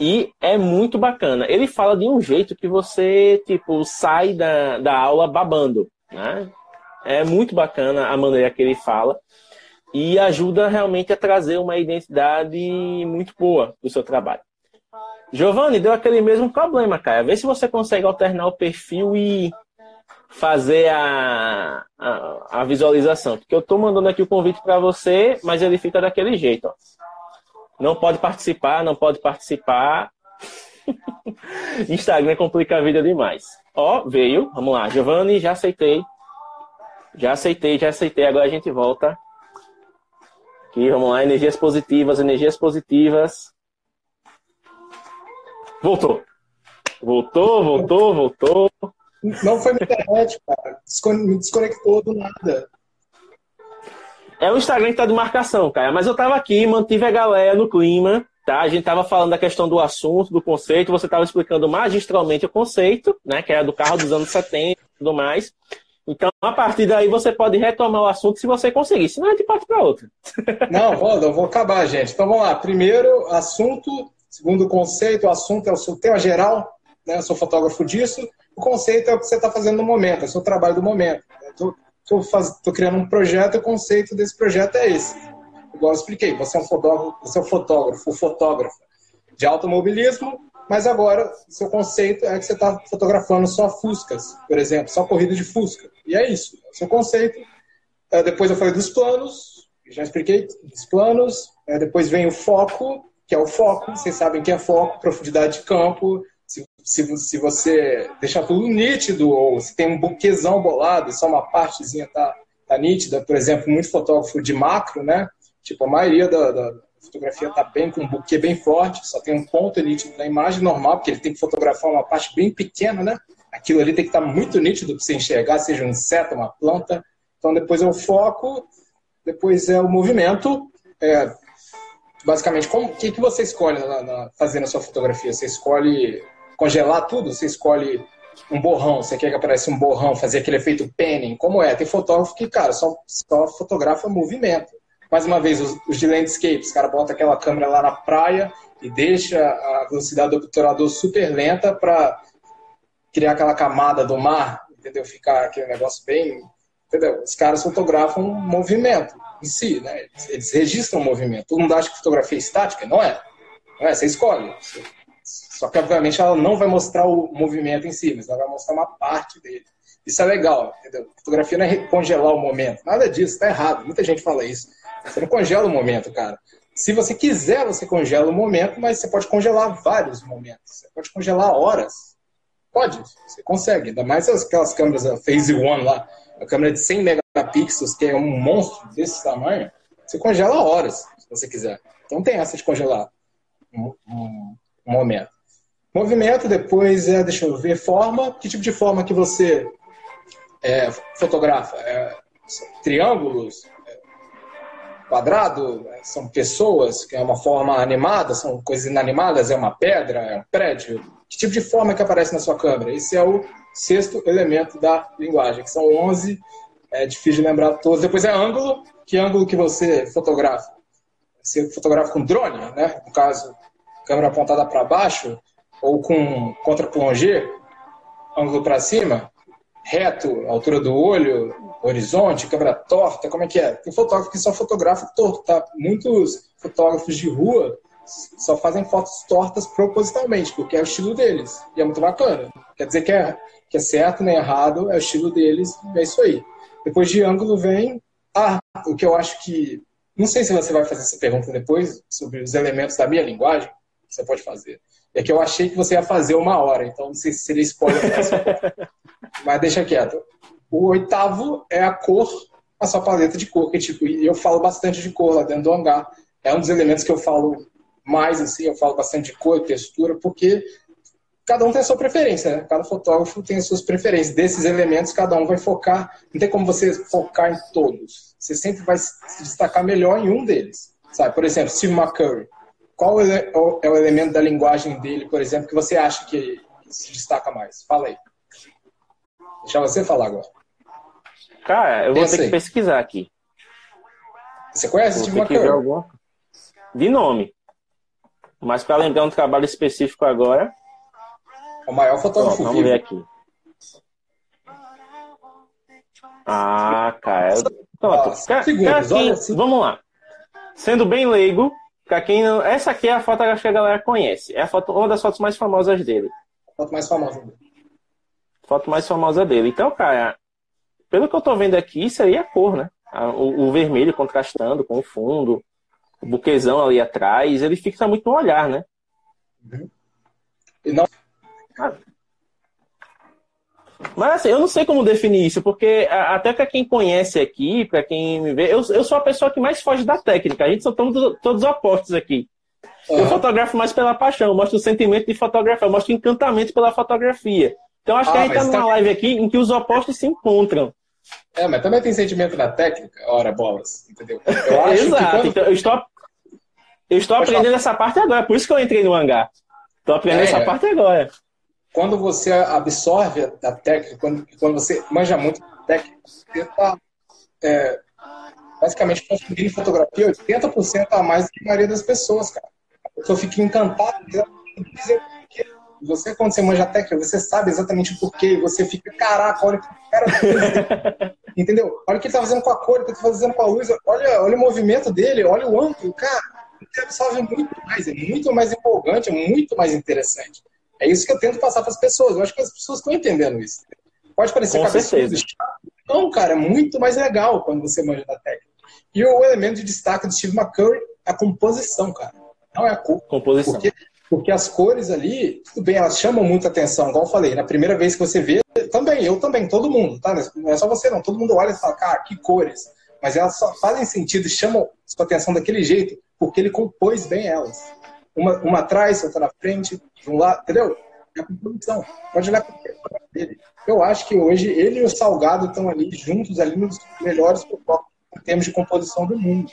e é muito bacana. Ele fala de um jeito que você tipo sai da, da aula babando. Né? É muito bacana a maneira que ele fala e ajuda realmente a trazer uma identidade muito boa do seu trabalho. Giovanni, deu aquele mesmo problema, cara. Vê se você consegue alternar o perfil e fazer a, a, a visualização. Porque eu estou mandando aqui o convite para você, mas ele fica daquele jeito. Ó. Não pode participar, não pode participar. Instagram complica a vida demais. Ó, veio. Vamos lá. Giovanni, já aceitei. Já aceitei, já aceitei. Agora a gente volta. Aqui, vamos lá. Energias positivas, energias positivas. Voltou. Voltou, voltou, voltou. Não foi na internet, cara. Me desconectou do nada. É o Instagram que tá de marcação, cara. Mas eu tava aqui, mantive a galera no clima, tá? A gente tava falando da questão do assunto, do conceito. Você tava explicando magistralmente o conceito, né? Que era do carro dos anos 70 e tudo mais. Então, a partir daí, você pode retomar o assunto se você conseguir. Senão, a gente parte para outra. Não, vou, eu vou acabar, gente. Então, vamos lá. Primeiro, assunto. Segundo conceito, o assunto é o seu tema geral. Né? Eu sou fotógrafo disso. O conceito é o que você está fazendo no momento, é o seu trabalho do momento. Estou criando um projeto o conceito desse projeto é esse. Igual eu expliquei, você é um fotógrafo, você é um fotógrafo, fotógrafo de automobilismo, mas agora, seu conceito é que você está fotografando só Fuscas, por exemplo, só corrida de Fusca. E é isso, é o seu conceito. É, depois eu falei dos planos, já expliquei dos planos. É, depois vem o foco, que é o foco. Vocês sabem que é foco, profundidade de campo. Se, se, você deixar tudo nítido, ou se tem um buquezão bolado e só uma partezinha tá, tá nítida, por exemplo, muito fotógrafo de macro, né? Tipo, a maioria da, da fotografia está bem com um buquê bem forte, só tem um ponto nítido na imagem normal, porque ele tem que fotografar uma parte bem pequena, né? Aquilo ali tem que estar tá muito nítido para você enxergar, seja um inseto, uma planta. Então depois é o foco, depois é o movimento. É, basicamente, o que, que você escolhe na, na, fazendo a sua fotografia? Você escolhe congelar tudo? Você escolhe um borrão, você quer que apareça um borrão, fazer aquele efeito panning? Como é? Tem fotógrafo que, cara, só, só fotografa movimento mais uma vez, os, os de landscapes, o cara bota aquela câmera lá na praia e deixa a velocidade do obturador super lenta para criar aquela camada do mar, entendeu? Ficar aquele negócio bem. Entendeu? Os caras fotografam movimento em si, né? Eles, registram o movimento. Todo mundo acha que fotografia é estática, não é? Não é, você escolhe. Só que, obviamente, ela não vai mostrar o movimento em si, mas ela vai mostrar uma parte dele. Isso é legal, entendeu? Fotografia não é congelar o momento. Nada disso, tá errado. Muita gente fala isso. Você não congela o momento, cara. Se você quiser, você congela o momento, mas você pode congelar vários momentos. Você pode congelar horas. Pode, você consegue. Ainda mais aquelas câmeras, a Phase One lá, a câmera de 100 megapixels, que é um monstro desse tamanho, você congela horas, se você quiser. Então tem essa de congelar um, um, um momento. Movimento, depois é, deixa eu ver, forma. Que tipo de forma que você é, fotografa? É, triângulos, quadrado, são pessoas, que é uma forma animada, são coisas inanimadas, é uma pedra, é um prédio. Que tipo de forma que aparece na sua câmera? Esse é o sexto elemento da linguagem, que são 11, é difícil de lembrar todos. Depois é ângulo, que ângulo que você fotografa? Você fotografa com drone, né? No caso, câmera apontada para baixo, ou com contra-plongé, ângulo para cima, reto, altura do olho, horizonte, câmera torta, como é que é? Tem fotógrafo que só fotografa torto, tá? Muitos fotógrafos de rua só fazem fotos tortas propositalmente, porque é o estilo deles. E é muito bacana. Quer dizer que é, que é certo nem errado, é o estilo deles, é isso aí. Depois de ângulo vem. Ah, o que eu acho que. Não sei se você vai fazer essa pergunta depois, sobre os elementos da minha linguagem. Você pode fazer. É que eu achei que você ia fazer uma hora, então não sei se seria spoiler. Mas deixa quieto. O oitavo é a cor, a sua paleta de cor, que tipo, eu falo bastante de cor lá dentro do hangar. É um dos elementos que eu falo mais, assim, eu falo bastante de cor, textura, porque cada um tem a sua preferência, né? Cada fotógrafo tem as suas preferências. Desses elementos, cada um vai focar. Não tem como você focar em todos. Você sempre vai se destacar melhor em um deles. Sabe? Por exemplo, Steve McCurry. Qual é o elemento da linguagem dele, por exemplo, que você acha que se destaca mais? Fala aí. Deixa você falar agora. Cara, eu vou Pensa ter aí. que pesquisar aqui. Você conhece vou Steve McCurry? Alguma... De nome. Mas para lembrar um trabalho específico agora. O maior fotógrafo Vamos vivo. ver aqui. Ah, cara. Pronto. Ah, segundos, assim. Vamos lá. Sendo bem leigo, para quem não... essa aqui é a foto que a galera conhece. É a foto, uma das fotos mais famosas dele. Foto mais famosa dele. Foto mais famosa dele. Então, cara, pelo que eu tô vendo aqui, isso aí é a cor, né? O, o vermelho contrastando com o fundo, o buquezão ali atrás, ele fixa muito no olhar, né? Uhum. E não... Ah. Mas assim, eu não sei como definir isso, porque até para quem conhece aqui, para quem me vê, eu, eu sou a pessoa que mais foge da técnica. A gente só todos, todos opostos aqui. Uhum. Eu fotografo mais pela paixão, eu mostro o sentimento de fotografia, eu mostro o encantamento pela fotografia. Então acho ah, que a gente tá numa tá... live aqui em que os opostos se encontram. É, mas também tem sentimento na técnica, ora bolas, entendeu? Eu acho Exato, quando... então, eu estou, eu estou aprendendo falar. essa parte agora, por isso que eu entrei no hangar. Estou aprendendo é, essa parte agora. Quando você absorve a técnica, quando, quando você manja muito da técnica, você está é, basicamente consumindo fotografia 80% a mais do que a maioria das pessoas, cara. A pessoa fica encantada você, quando você manja técnica, você sabe exatamente o porquê. Você fica, caraca, olha o que o cara tá Entendeu? Olha o que ele tá fazendo com a cor, o que ele tá fazendo com a luz. Olha, olha o movimento dele, olha o ângulo. Cara, você absorve muito mais, é muito mais empolgante, é muito mais interessante. É isso que eu tento passar para as pessoas. Eu acho que as pessoas estão entendendo isso. Pode parecer com cabeçudo, Não, cara, é muito mais legal quando você manja da técnica. E o elemento de destaque do Steve McCurry é a composição, cara. Não é a cor. Composição. Porque porque as cores ali, tudo bem, elas chamam muita atenção, igual eu falei, na primeira vez que você vê, também, eu também, todo mundo, tá? Não é só você não, todo mundo olha e fala, cara, que cores. Mas elas só fazem sentido e chamam sua atenção daquele jeito, porque ele compôs bem elas. Uma, uma atrás, outra na frente, de um lado, entendeu? É a composição. Pode olhar para dele. Eu acho que hoje ele e o Salgado estão ali juntos, ali nos melhores em termos de composição do mundo.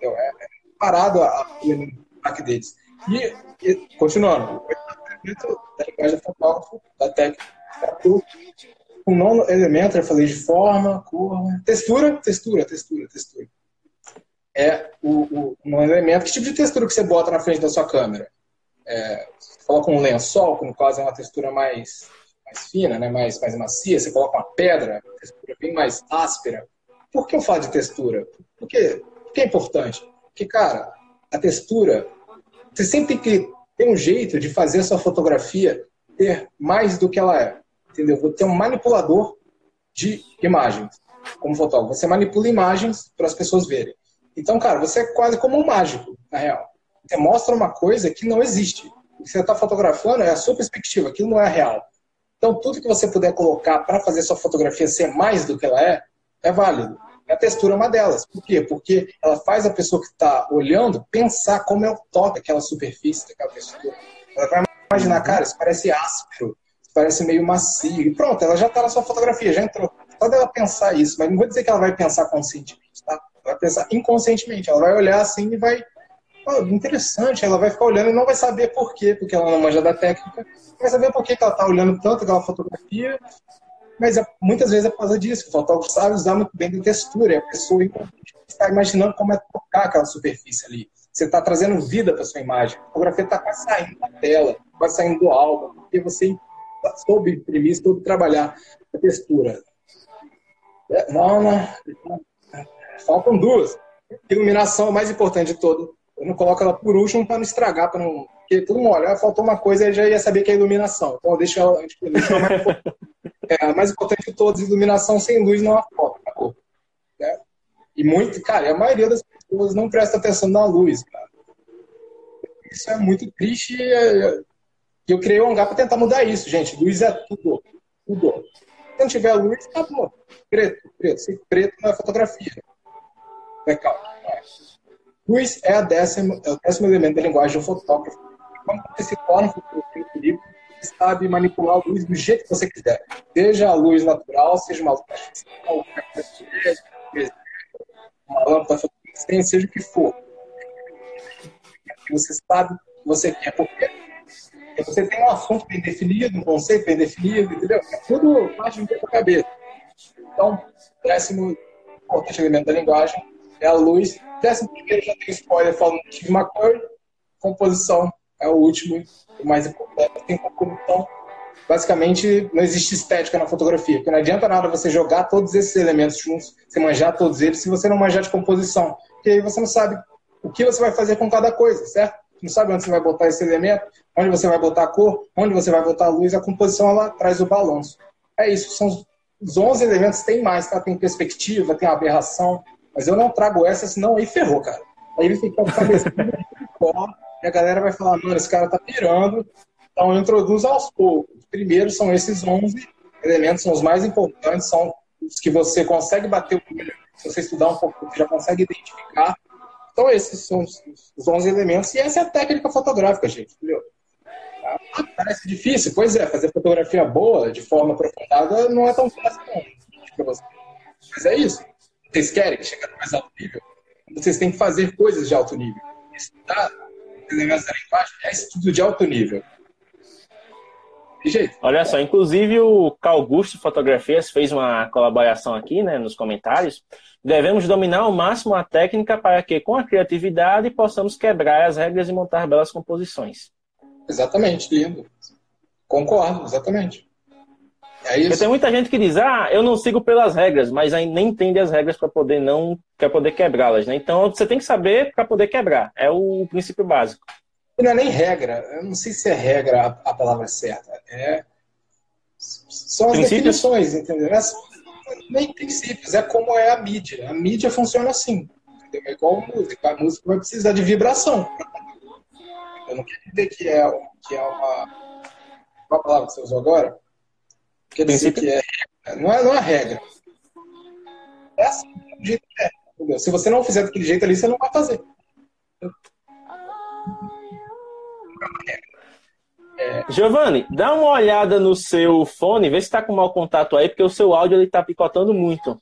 É, é parado a, a, a deles. E e, continuando, da linguagem fotógrafo, da técnica, o nono elemento, eu falei de forma, cor, textura, textura, textura, textura. É o, o nono elemento. Que tipo de textura que você bota na frente da sua câmera? É, você coloca um lençol, que no caso é uma textura mais, mais fina, né? mais, mais macia. Você coloca uma pedra, textura bem mais áspera. Por que eu falo de textura? Porque, porque é importante. Porque, cara, a textura, você sempre tem que tem um jeito de fazer a sua fotografia ter mais do que ela é. Entendeu? Vou ter um manipulador de imagens como fotógrafo. Você manipula imagens para as pessoas verem. Então, cara, você é quase como um mágico, na real. Você mostra uma coisa que não existe. O que você está fotografando é a sua perspectiva, aquilo não é real. Então, tudo que você puder colocar para fazer sua fotografia ser mais do que ela é, é válido. A textura é uma delas. Por quê? Porque ela faz a pessoa que está olhando pensar como é o toque daquela superfície, daquela textura. Ela vai imaginar, cara, isso parece áspero, isso parece meio macio. E pronto, ela já está na sua fotografia, já entrou. Só dela pensar isso, mas não vou dizer que ela vai pensar conscientemente? Ela vai pensar inconscientemente. Ela vai olhar assim e vai. Oh, interessante, ela vai ficar olhando e não vai saber por quê, porque ela não manja da técnica. Vai saber por que, ela está olhando tanto aquela fotografia mas é, muitas vezes é por causa disso. O fotógrafo sabe usar muito bem de textura. A pessoa está imaginando como é tocar aquela superfície ali. Você está trazendo vida para sua imagem. A fotografia está quase saindo da tela, quase saindo do álbum, porque você soube imprimir, soube trabalhar a textura. É, não, não. Faltam duas. Iluminação é o mais importante de todo. Eu não coloco ela por último para não estragar, para não. Porque todo mundo olha, ah, faltou uma coisa e já ia saber que é iluminação. Então deixa ela, tipo, deixa ela mais importante. É, a mais importante de todas, iluminação sem luz não há foto, acabou. Né? E muito, cara, a maioria das pessoas não presta atenção na luz, cara. Isso é muito triste e eu criei um hangar para tentar mudar isso, gente. Luz é tudo. Tudo. Se não tiver luz, acabou. Preto, preto. Se preto não é fotografia. É. Luz é, décima, é o décimo elemento da linguagem do fotógrafo. Quando você se torna fotógrafo você sabe manipular a luz do jeito que você quiser. Seja a luz natural, seja uma luz artificial, uma lâmpada fotossintética, seja o que for. Você sabe o que você quer. Porque você tem um assunto bem definido, um conceito bem definido, entendeu? É tudo parte do sua cabeça. Então, décimo importante elemento da linguagem é a luz. Décimo primeiro já tem spoiler falando de Steve McCurry. Composição é o último, o mais importante. Tem composição. Basicamente, não existe estética na fotografia, porque não adianta nada você jogar todos esses elementos juntos, você manjar todos eles, se você não manjar de composição. Porque aí você não sabe o que você vai fazer com cada coisa, certo? Não sabe onde você vai botar esse elemento, onde você vai botar a cor, onde você vai botar a luz, a composição ela traz o balanço. É isso, são os 11 elementos, tem mais, tá? Tem perspectiva, tem aberração, mas eu não trago essa, senão aí ferrou, cara. Aí ele fica cabeça e a galera vai falar, mano, esse cara tá pirando. Então eu introduzo aos poucos. Primeiro são esses 11 elementos, são os mais importantes, são os que você consegue bater o número. Se você estudar um pouco, você já consegue identificar. Então esses são os 11 elementos e essa é a técnica fotográfica, gente, entendeu? Ah, parece difícil, pois é, fazer fotografia boa, de forma aprofundada, não é tão fácil não. Mas é isso vocês querem chegar no mais alto nível, vocês têm que fazer coisas de alto nível. Estudar elementos da linguagem é estudo de alto nível. De jeito. Olha só, inclusive o Calgusto Fotografias fez uma colaboração aqui né, nos comentários. Devemos dominar ao máximo a técnica para que, com a criatividade, possamos quebrar as regras e montar belas composições. Exatamente, lindo. Concordo, exatamente. É isso. Porque tem muita gente que diz, ah, eu não sigo pelas regras, mas aí nem entende as regras para poder não para poder quebrá-las, né? Então você tem que saber para poder quebrar. É o princípio básico. Não é nem regra. Eu não sei se é regra a, palavra certa. É são as princípios? definições, entendeu? É, nem princípios. É como é a mídia. A mídia funciona assim. Entendeu? É igual a música. A música vai precisar de vibração. Eu não quero dizer que é, que é uma. Qual a palavra que você usou agora? Quer dizer que é, não, é, não é regra. É assim, do jeito que é. Entendeu? Se você não fizer daquele jeito ali, você não vai fazer. É... Giovanni, dá uma olhada no seu fone, vê se está com mau contato aí, porque o seu áudio ele tá picotando muito.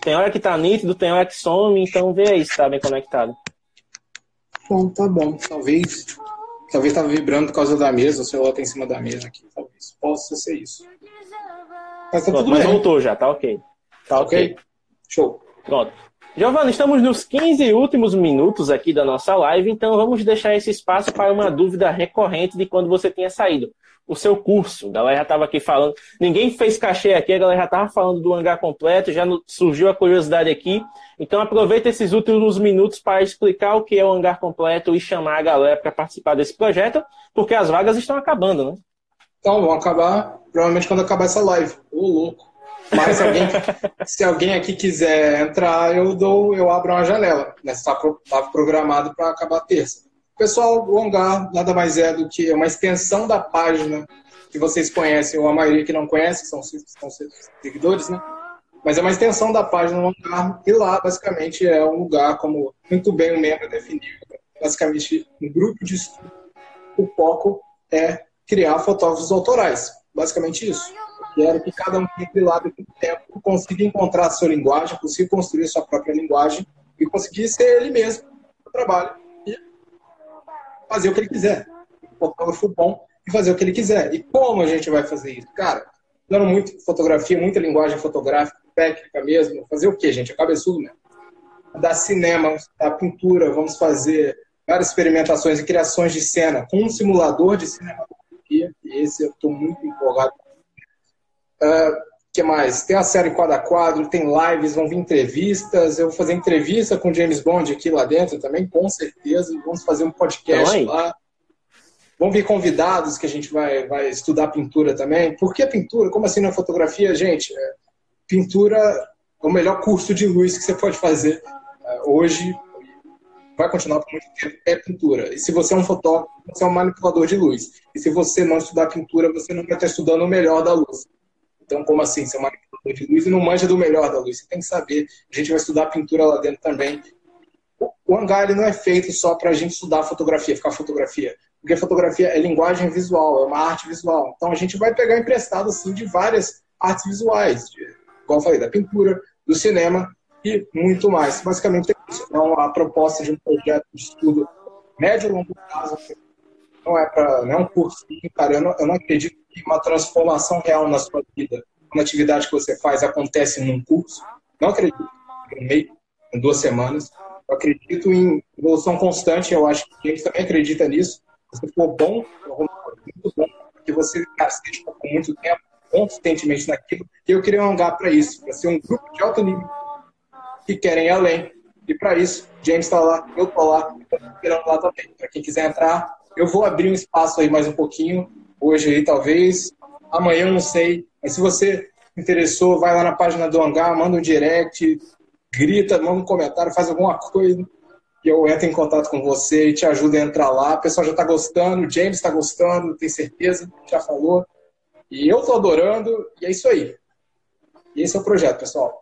Tem hora que tá nítido, tem hora que some, então vê aí se tá bem conectado. Bom, tá bom. Talvez. Talvez tava vibrando por causa da mesa, o celular tá em cima da mesa aqui. Talvez possa ser isso. Mas, tá Pronto, mas voltou já, tá ok. Tá ok. okay. Show. Pronto. Giovanni, estamos nos 15 últimos minutos aqui da nossa live, então vamos deixar esse espaço para uma dúvida recorrente de quando você tinha saído. O seu curso, a galera já estava aqui falando, ninguém fez cachê aqui, a galera já estava falando do hangar completo, já surgiu a curiosidade aqui. Então aproveita esses últimos minutos para explicar o que é o hangar completo e chamar a galera para participar desse projeto, porque as vagas estão acabando, né? Então, vão acabar provavelmente quando acabar essa live. Ô, louco. Mas se alguém, se alguém aqui quiser entrar, eu dou, eu abro uma janela. Está tá programado para acabar terça. Pessoal, o hangar nada mais é do que uma extensão da página que vocês conhecem, ou a maioria que não conhece, são, são seguidores, né? Mas é uma extensão da página do hangar, e lá, basicamente, é um lugar, como muito bem o membro definiu, basicamente um grupo de estudo. O foco é criar fotógrafos autorais. Basicamente isso. Quero que cada um entre lá do tempo consiga encontrar a sua linguagem, consiga construir a sua própria linguagem e conseguir ser ele mesmo no trabalho e fazer o que ele quiser. Um fotógrafo bom e fazer o que ele quiser. E como a gente vai fazer isso? Cara, dando muito fotografia, muita linguagem fotográfica, técnica mesmo. Fazer o quê, gente? É cabeçudo mesmo. da cinema, da pintura, vamos fazer várias experimentações e criações de cena com um simulador de cinematografia, e esse eu estou muito empolgado. O uh, que mais? Tem a série quadro a quadro, tem lives, vão vir entrevistas, eu vou fazer entrevista com James Bond aqui lá dentro também, com certeza, vamos fazer um podcast Oi. lá. Vão vir convidados que a gente vai, vai estudar pintura também. Por que pintura? Como assim na fotografia? Gente, é, pintura é o melhor curso de luz que você pode fazer é, hoje vai continuar por muito tempo, é pintura. E se você é um fotógrafo, você é um manipulador de luz. E se você não estudar pintura, você não vai estar estudando o melhor da luz. Então, como assim? Você é um manipulador de luz e não manja do melhor da luz. Você tem que saber. A gente vai estudar pintura lá dentro também. O hangar ele não é feito só para a gente estudar fotografia, ficar fotografia. Porque fotografia é linguagem visual, é uma arte visual. Então, a gente vai pegar emprestado, assim, de várias artes visuais. De, igual eu falei, da pintura, do cinema e muito mais. Basicamente. Então, a proposta de um projeto de estudo médio e longo prazo não é, não é um cursinho, cara. Eu não, eu não acredito que uma transformação real na sua vida, uma atividade que você faz, acontece num curso. Não acredito em meio, em duas semanas. Eu acredito em evolução constante. Eu acho que a gente também acredita nisso. Se for bom, muito bom, que você cara, por muito tempo, consistentemente naquilo. E eu queria um lugar para isso, para ser um grupo de alto nível que querem ir além. E para isso, James está lá, eu estou lá, esperando lá também. Para quem quiser entrar, eu vou abrir um espaço aí mais um pouquinho, hoje aí talvez, amanhã não sei. Mas se você interessou, vai lá na página do Hangar, manda um direct, grita, manda um comentário, faz alguma coisa e eu entro em contato com você e te ajudo a entrar lá. O pessoal já está gostando, o James está gostando, tem certeza, já falou. E eu estou adorando, e é isso aí. E esse é o projeto, pessoal.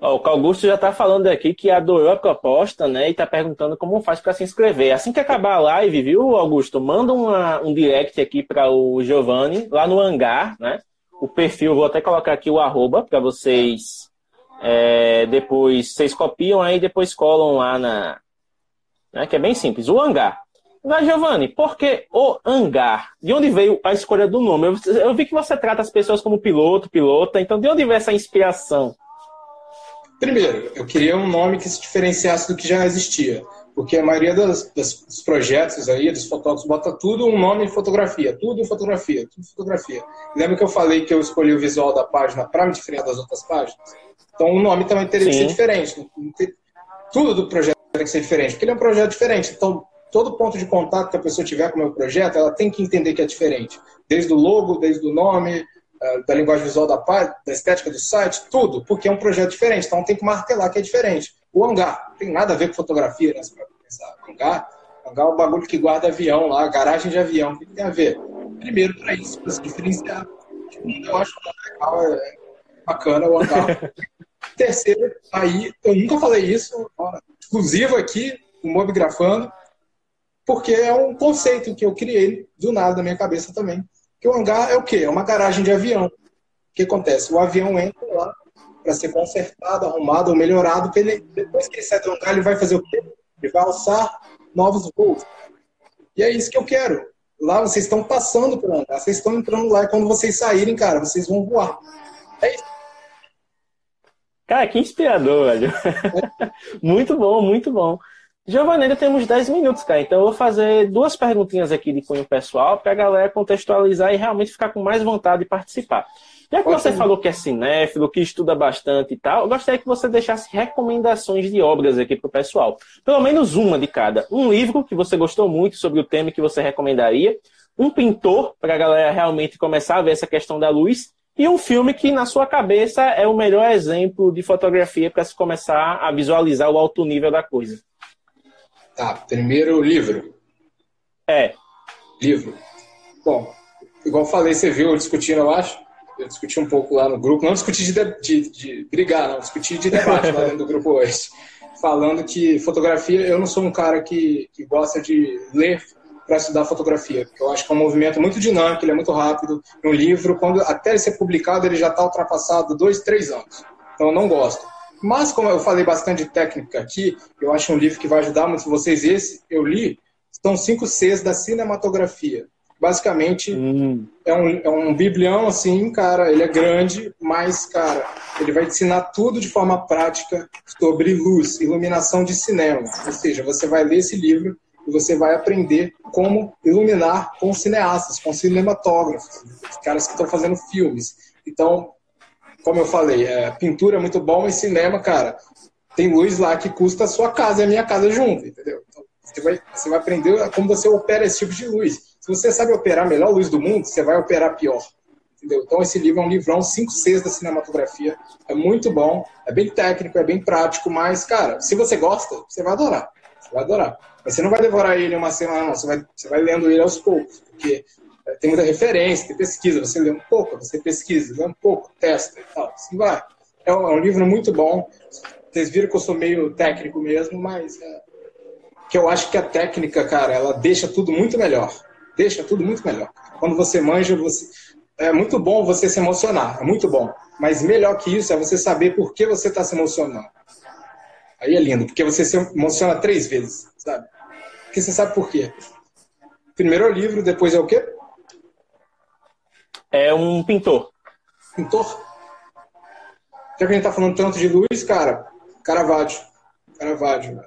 O Augusto já está falando aqui que adorou a proposta, né? E está perguntando como faz para se inscrever. Assim que acabar a live, viu, Augusto? Manda uma, um direct aqui para o Giovanni, lá no hangar, né? O perfil, vou até colocar aqui o arroba para vocês. É, depois vocês copiam aí depois colam lá na. Né, que é bem simples. O hangar. Mas, Giovanni, por que o hangar? De onde veio a escolha do nome? Eu, eu vi que você trata as pessoas como piloto, pilota, então de onde veio essa inspiração? Primeiro, eu queria um nome que se diferenciasse do que já existia, porque a maioria das, das, dos projetos aí, dos fotógrafos, bota tudo um nome em fotografia, tudo em fotografia, tudo em fotografia. Lembra que eu falei que eu escolhi o visual da página para me diferenciar das outras páginas? Então o nome também teria que ser diferente. Tudo do projeto tem que ser diferente, porque ele é um projeto diferente. Então, todo ponto de contato que a pessoa tiver com o meu projeto, ela tem que entender que é diferente. Desde o logo, desde o nome, da linguagem visual da página, da estética do site, tudo, porque é um projeto diferente, então tem que martelar que é diferente. O hangar tem nada a ver com fotografia, né? Você vai pensar, hangar, hangar é o bagulho que guarda avião lá, garagem de avião, o que tem a ver? Primeiro, para isso, para se diferenciar. Eu acho legal, é bacana o hangar. Terceiro, aí, eu nunca falei isso, ó, exclusivo aqui, o Mobigrafando, porque é um conceito que eu criei do nada na minha cabeça também o hangar é o quê? É uma garagem de avião. O que acontece? O avião entra lá para ser consertado, arrumado ou melhorado. Ele, depois que ele sai do hangar, ele vai fazer o quê? Ele vai alçar novos voos. E é isso que eu quero. Lá vocês estão passando pelo hangar, vocês estão entrando lá e quando vocês saírem, cara, vocês vão voar. É isso. Cara, que inspirador, velho. É. muito bom, muito bom. Giovanni, ainda temos 10 minutos, cara. Então eu vou fazer duas perguntinhas aqui de cunho pessoal para a galera contextualizar e realmente ficar com mais vontade de participar. Já que você falou que é cinéfilo, que estuda bastante e tal, eu gostaria que você deixasse recomendações de obras aqui para o pessoal. Pelo menos uma de cada. Um livro que você gostou muito sobre o tema que você recomendaria. Um pintor, para a galera realmente começar a ver essa questão da luz. E um filme que, na sua cabeça, é o melhor exemplo de fotografia para se começar a visualizar o alto nível da coisa. Tá, primeiro livro. É. Livro. Bom, igual falei, você viu discutindo, eu acho. Eu discuti um pouco lá no grupo. Não discuti de, de, de brigar, não. Discuti de debate lá dentro do grupo hoje. Falando que fotografia, eu não sou um cara que, que gosta de ler para estudar fotografia, porque eu acho que é um movimento muito dinâmico, ele é muito rápido. Um livro, quando até ele ser publicado, ele já está ultrapassado dois, três anos. Então eu não gosto. Mas, como eu falei bastante de técnica aqui, eu acho um livro que vai ajudar muito vocês. Esse eu li, são cinco Cs da cinematografia. Basicamente, hum. é, um, é um biblião, assim, cara, ele é grande, mas, cara, ele vai ensinar tudo de forma prática sobre luz, iluminação de cinema. Ou seja, você vai ler esse livro e você vai aprender como iluminar com cineastas, com cinematógrafos, os caras que estão fazendo filmes. Então, como eu falei, é, pintura é muito bom, mas cinema, cara, tem luz lá que custa a sua casa e a minha casa junto, entendeu? Então, você vai, você vai aprender como você opera esse tipo de luz. Se você sabe operar a melhor luz do mundo, você vai operar pior. Entendeu? Então esse livro é um livrão 5 6 da cinematografia. É muito bom, é bem técnico, é bem prático, mas, cara, se você gosta, você vai adorar. Você vai adorar. Mas você não vai devorar ele uma semana, não. Você vai, você vai lendo ele aos poucos, porque tem muita referência, tem pesquisa. Você lê um pouco, você pesquisa, lê um pouco, testa e tal. Assim vai. É um, é um livro muito bom. Vocês viram que eu sou meio técnico mesmo, mas é, que eu acho que a técnica, cara, ela deixa tudo muito melhor deixa tudo muito melhor. Quando você manja, você é muito bom você se emocionar, é muito bom. Mas melhor que isso é você saber por que você está se emocionando. Aí é lindo, porque você se emociona três vezes, sabe? Porque você sabe por quê. Primeiro é o livro, depois é o quê? É um pintor. Pintor? Já que a gente tá falando tanto de luz, cara, Caravaggio. Caravaggio.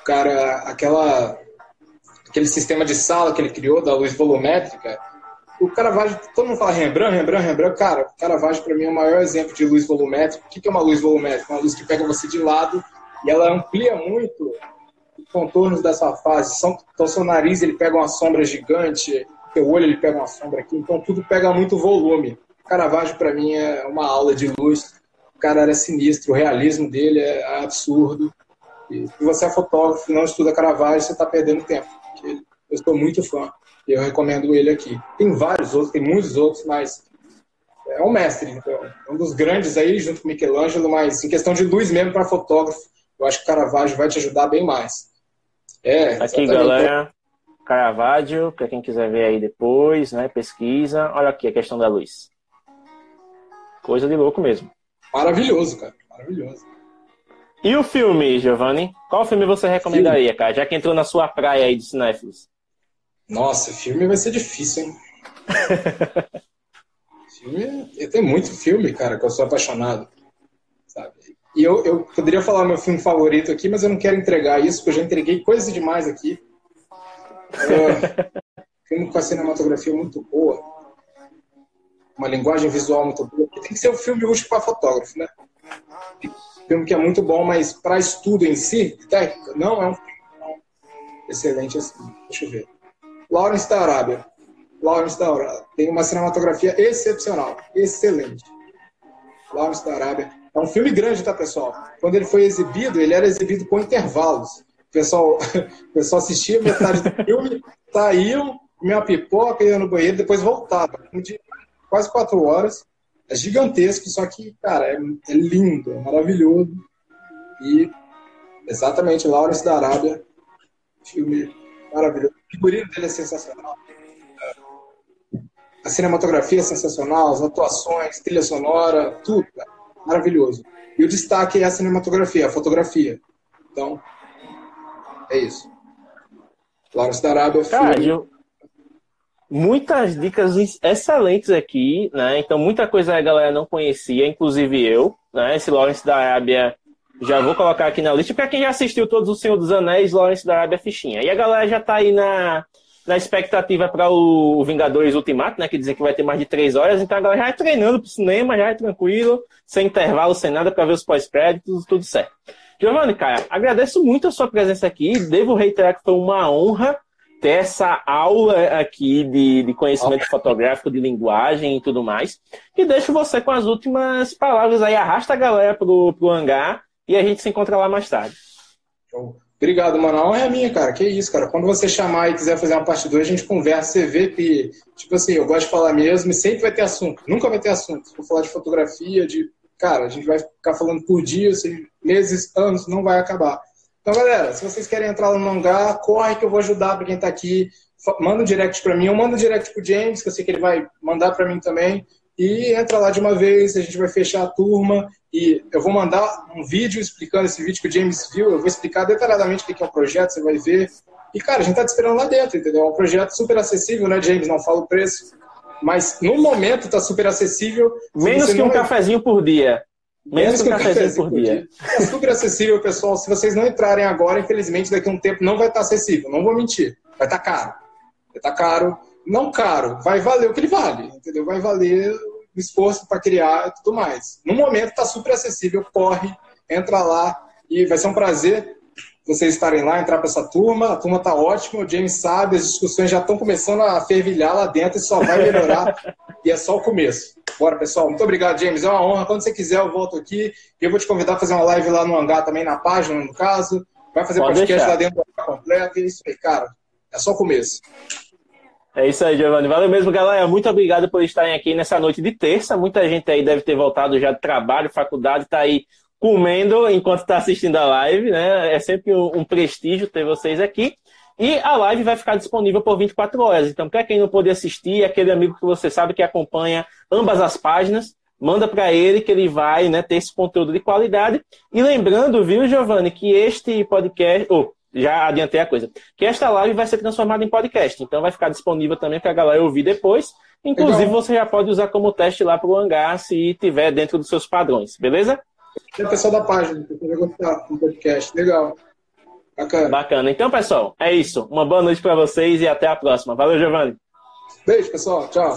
O cara, aquela aquele sistema de sala que ele criou da luz volumétrica. O Caravaggio, todo mundo fala Rembrandt, Rembrandt, Rembrandt. Cara, o Caravaggio para mim é o maior exemplo de luz volumétrica. O que é uma luz volumétrica? Uma luz que pega você de lado e ela amplia muito os contornos da sua face. Então, seu nariz ele pega uma sombra gigante, seu olho ele pega uma sombra aqui. Então, tudo pega muito volume. O Caravaggio para mim é uma aula de luz. O cara era sinistro, o realismo dele é absurdo. E se você é fotógrafo e não estuda Caravaggio, você está perdendo tempo eu sou muito fã e eu recomendo ele aqui. Tem vários outros, tem muitos outros, mas é um mestre, então, é um dos grandes aí, junto com Michelangelo, mas em questão de luz mesmo para fotógrafo, eu acho que Caravaggio vai te ajudar bem mais. É, aqui, galera, Caravaggio, para quem quiser ver aí depois, né, pesquisa. Olha aqui a questão da luz. Coisa de louco mesmo. Maravilhoso, cara, maravilhoso. E o filme, Giovanni? Qual filme você recomendaria, filme? cara? Já que entrou na sua praia aí de cinéfilos. Nossa, filme vai ser difícil, hein? filme, tem muito filme, cara, que eu sou apaixonado. Sabe? E eu, eu poderia falar meu filme favorito aqui, mas eu não quero entregar isso, porque eu já entreguei coisa demais aqui. É, filme com a cinematografia muito boa, uma linguagem visual muito boa. Tem que ser um filme útil para fotógrafo, né? filme que é muito bom, mas para estudo em si, técnica, não é um filme excelente assim. Deixa eu ver. Lawrence da Arábia. Lawrence da Arábia. Tem uma cinematografia excepcional, excelente. Lawrence da Arábia. É um filme grande, tá, pessoal? Quando ele foi exibido, ele era exibido com intervalos. O pessoal, pessoal assistia metade do filme, saíam, comiam uma pipoca, iam no banheiro, depois voltava. Um dia, quase quatro horas é gigantesco, só que, cara, é, é lindo, é maravilhoso. E exatamente, Lawrence da Arábia, filme maravilhoso. O figurino dele é sensacional. A cinematografia é sensacional, as atuações, trilha sonora, tudo, cara, maravilhoso. E o destaque é a cinematografia, a fotografia. Então, é isso. Lawrence da Arábia, filme... eu muitas dicas excelentes aqui, né? Então, muita coisa a galera não conhecia, inclusive eu, né? Esse Lawrence da Arábia, já vou colocar aqui na lista. Para quem já assistiu todos o Senhor dos Anéis, Lawrence da Arábia fichinha. E a galera já tá aí na, na expectativa para o Vingadores Ultimato, né? Que dizem que vai ter mais de três horas. Então, a galera já é treinando pro cinema, já é tranquilo, sem intervalo, sem nada, para ver os pós-créditos, tudo certo. Giovanni, cara, agradeço muito a sua presença aqui. Devo reiterar que foi uma honra ter essa aula aqui de, de conhecimento okay. fotográfico, de linguagem e tudo mais. E deixo você com as últimas palavras aí. Arrasta a galera pro, pro hangar e a gente se encontra lá mais tarde. Obrigado, mano. A honra é minha, cara. Que isso, cara. Quando você chamar e quiser fazer uma parte 2, a gente conversa. Você vê que, tipo assim, eu gosto de falar mesmo e sempre vai ter assunto. Nunca vai ter assunto. Vou falar de fotografia, de. Cara, a gente vai ficar falando por dias, meses, anos, não vai acabar. Então, galera, se vocês querem entrar no mangá, corre que eu vou ajudar para quem está aqui. Manda um direct para mim, ou manda um direct para o James, que eu sei que ele vai mandar para mim também. E entra lá de uma vez, a gente vai fechar a turma e eu vou mandar um vídeo explicando esse vídeo que o James viu. Eu vou explicar detalhadamente o que é o projeto, você vai ver. E, cara, a gente tá te esperando lá dentro, entendeu? É um projeto super acessível, né, James? Não falo o preço. Mas no momento tá super acessível. Menos que um cafezinho por dia. Menos que um cafezinho por dia. É super acessível, pessoal. Se vocês não entrarem agora, infelizmente, daqui a um tempo não vai estar acessível. Não vou mentir. Vai estar caro. Vai estar caro. Não caro. Vai valer o que ele vale, entendeu? Vai valer o esforço para criar e tudo mais. No momento está super acessível. Corre, entra lá e vai ser um prazer vocês estarem lá, entrar para essa turma. A turma está ótima, o James sabe, as discussões já estão começando a fervilhar lá dentro e só vai melhorar. e é só o começo. Bora, pessoal. Muito obrigado, James. É uma honra. Quando você quiser, eu volto aqui. E eu vou te convidar a fazer uma live lá no Hangar também, na página, no caso. Vai fazer Pode podcast deixar. lá dentro completo. E é isso aí, cara. É só o começo. É isso aí, Giovanni. Valeu mesmo, galera. Muito obrigado por estarem aqui nessa noite de terça. Muita gente aí deve ter voltado já de trabalho, faculdade, está aí comendo enquanto está assistindo a live, né? É sempre um, prestígio ter vocês aqui. E a live vai ficar disponível por 24 horas. Então, para quem não pôde assistir, aquele amigo que você sabe que acompanha ambas as páginas, manda para ele que ele vai né, ter esse conteúdo de qualidade. E lembrando, viu, Giovanni, que este podcast. Oh, já adiantei a coisa. Que esta live vai ser transformada em podcast. Então vai ficar disponível também para a galera ouvir depois. Inclusive, Legal. você já pode usar como teste lá para o hangar se tiver dentro dos seus padrões, beleza? É o pessoal da página, que vai gostar do podcast. Legal. Bacana. Bacana. Então, pessoal, é isso. Uma boa noite para vocês e até a próxima. Valeu, Giovanni. Beijo, pessoal. Tchau.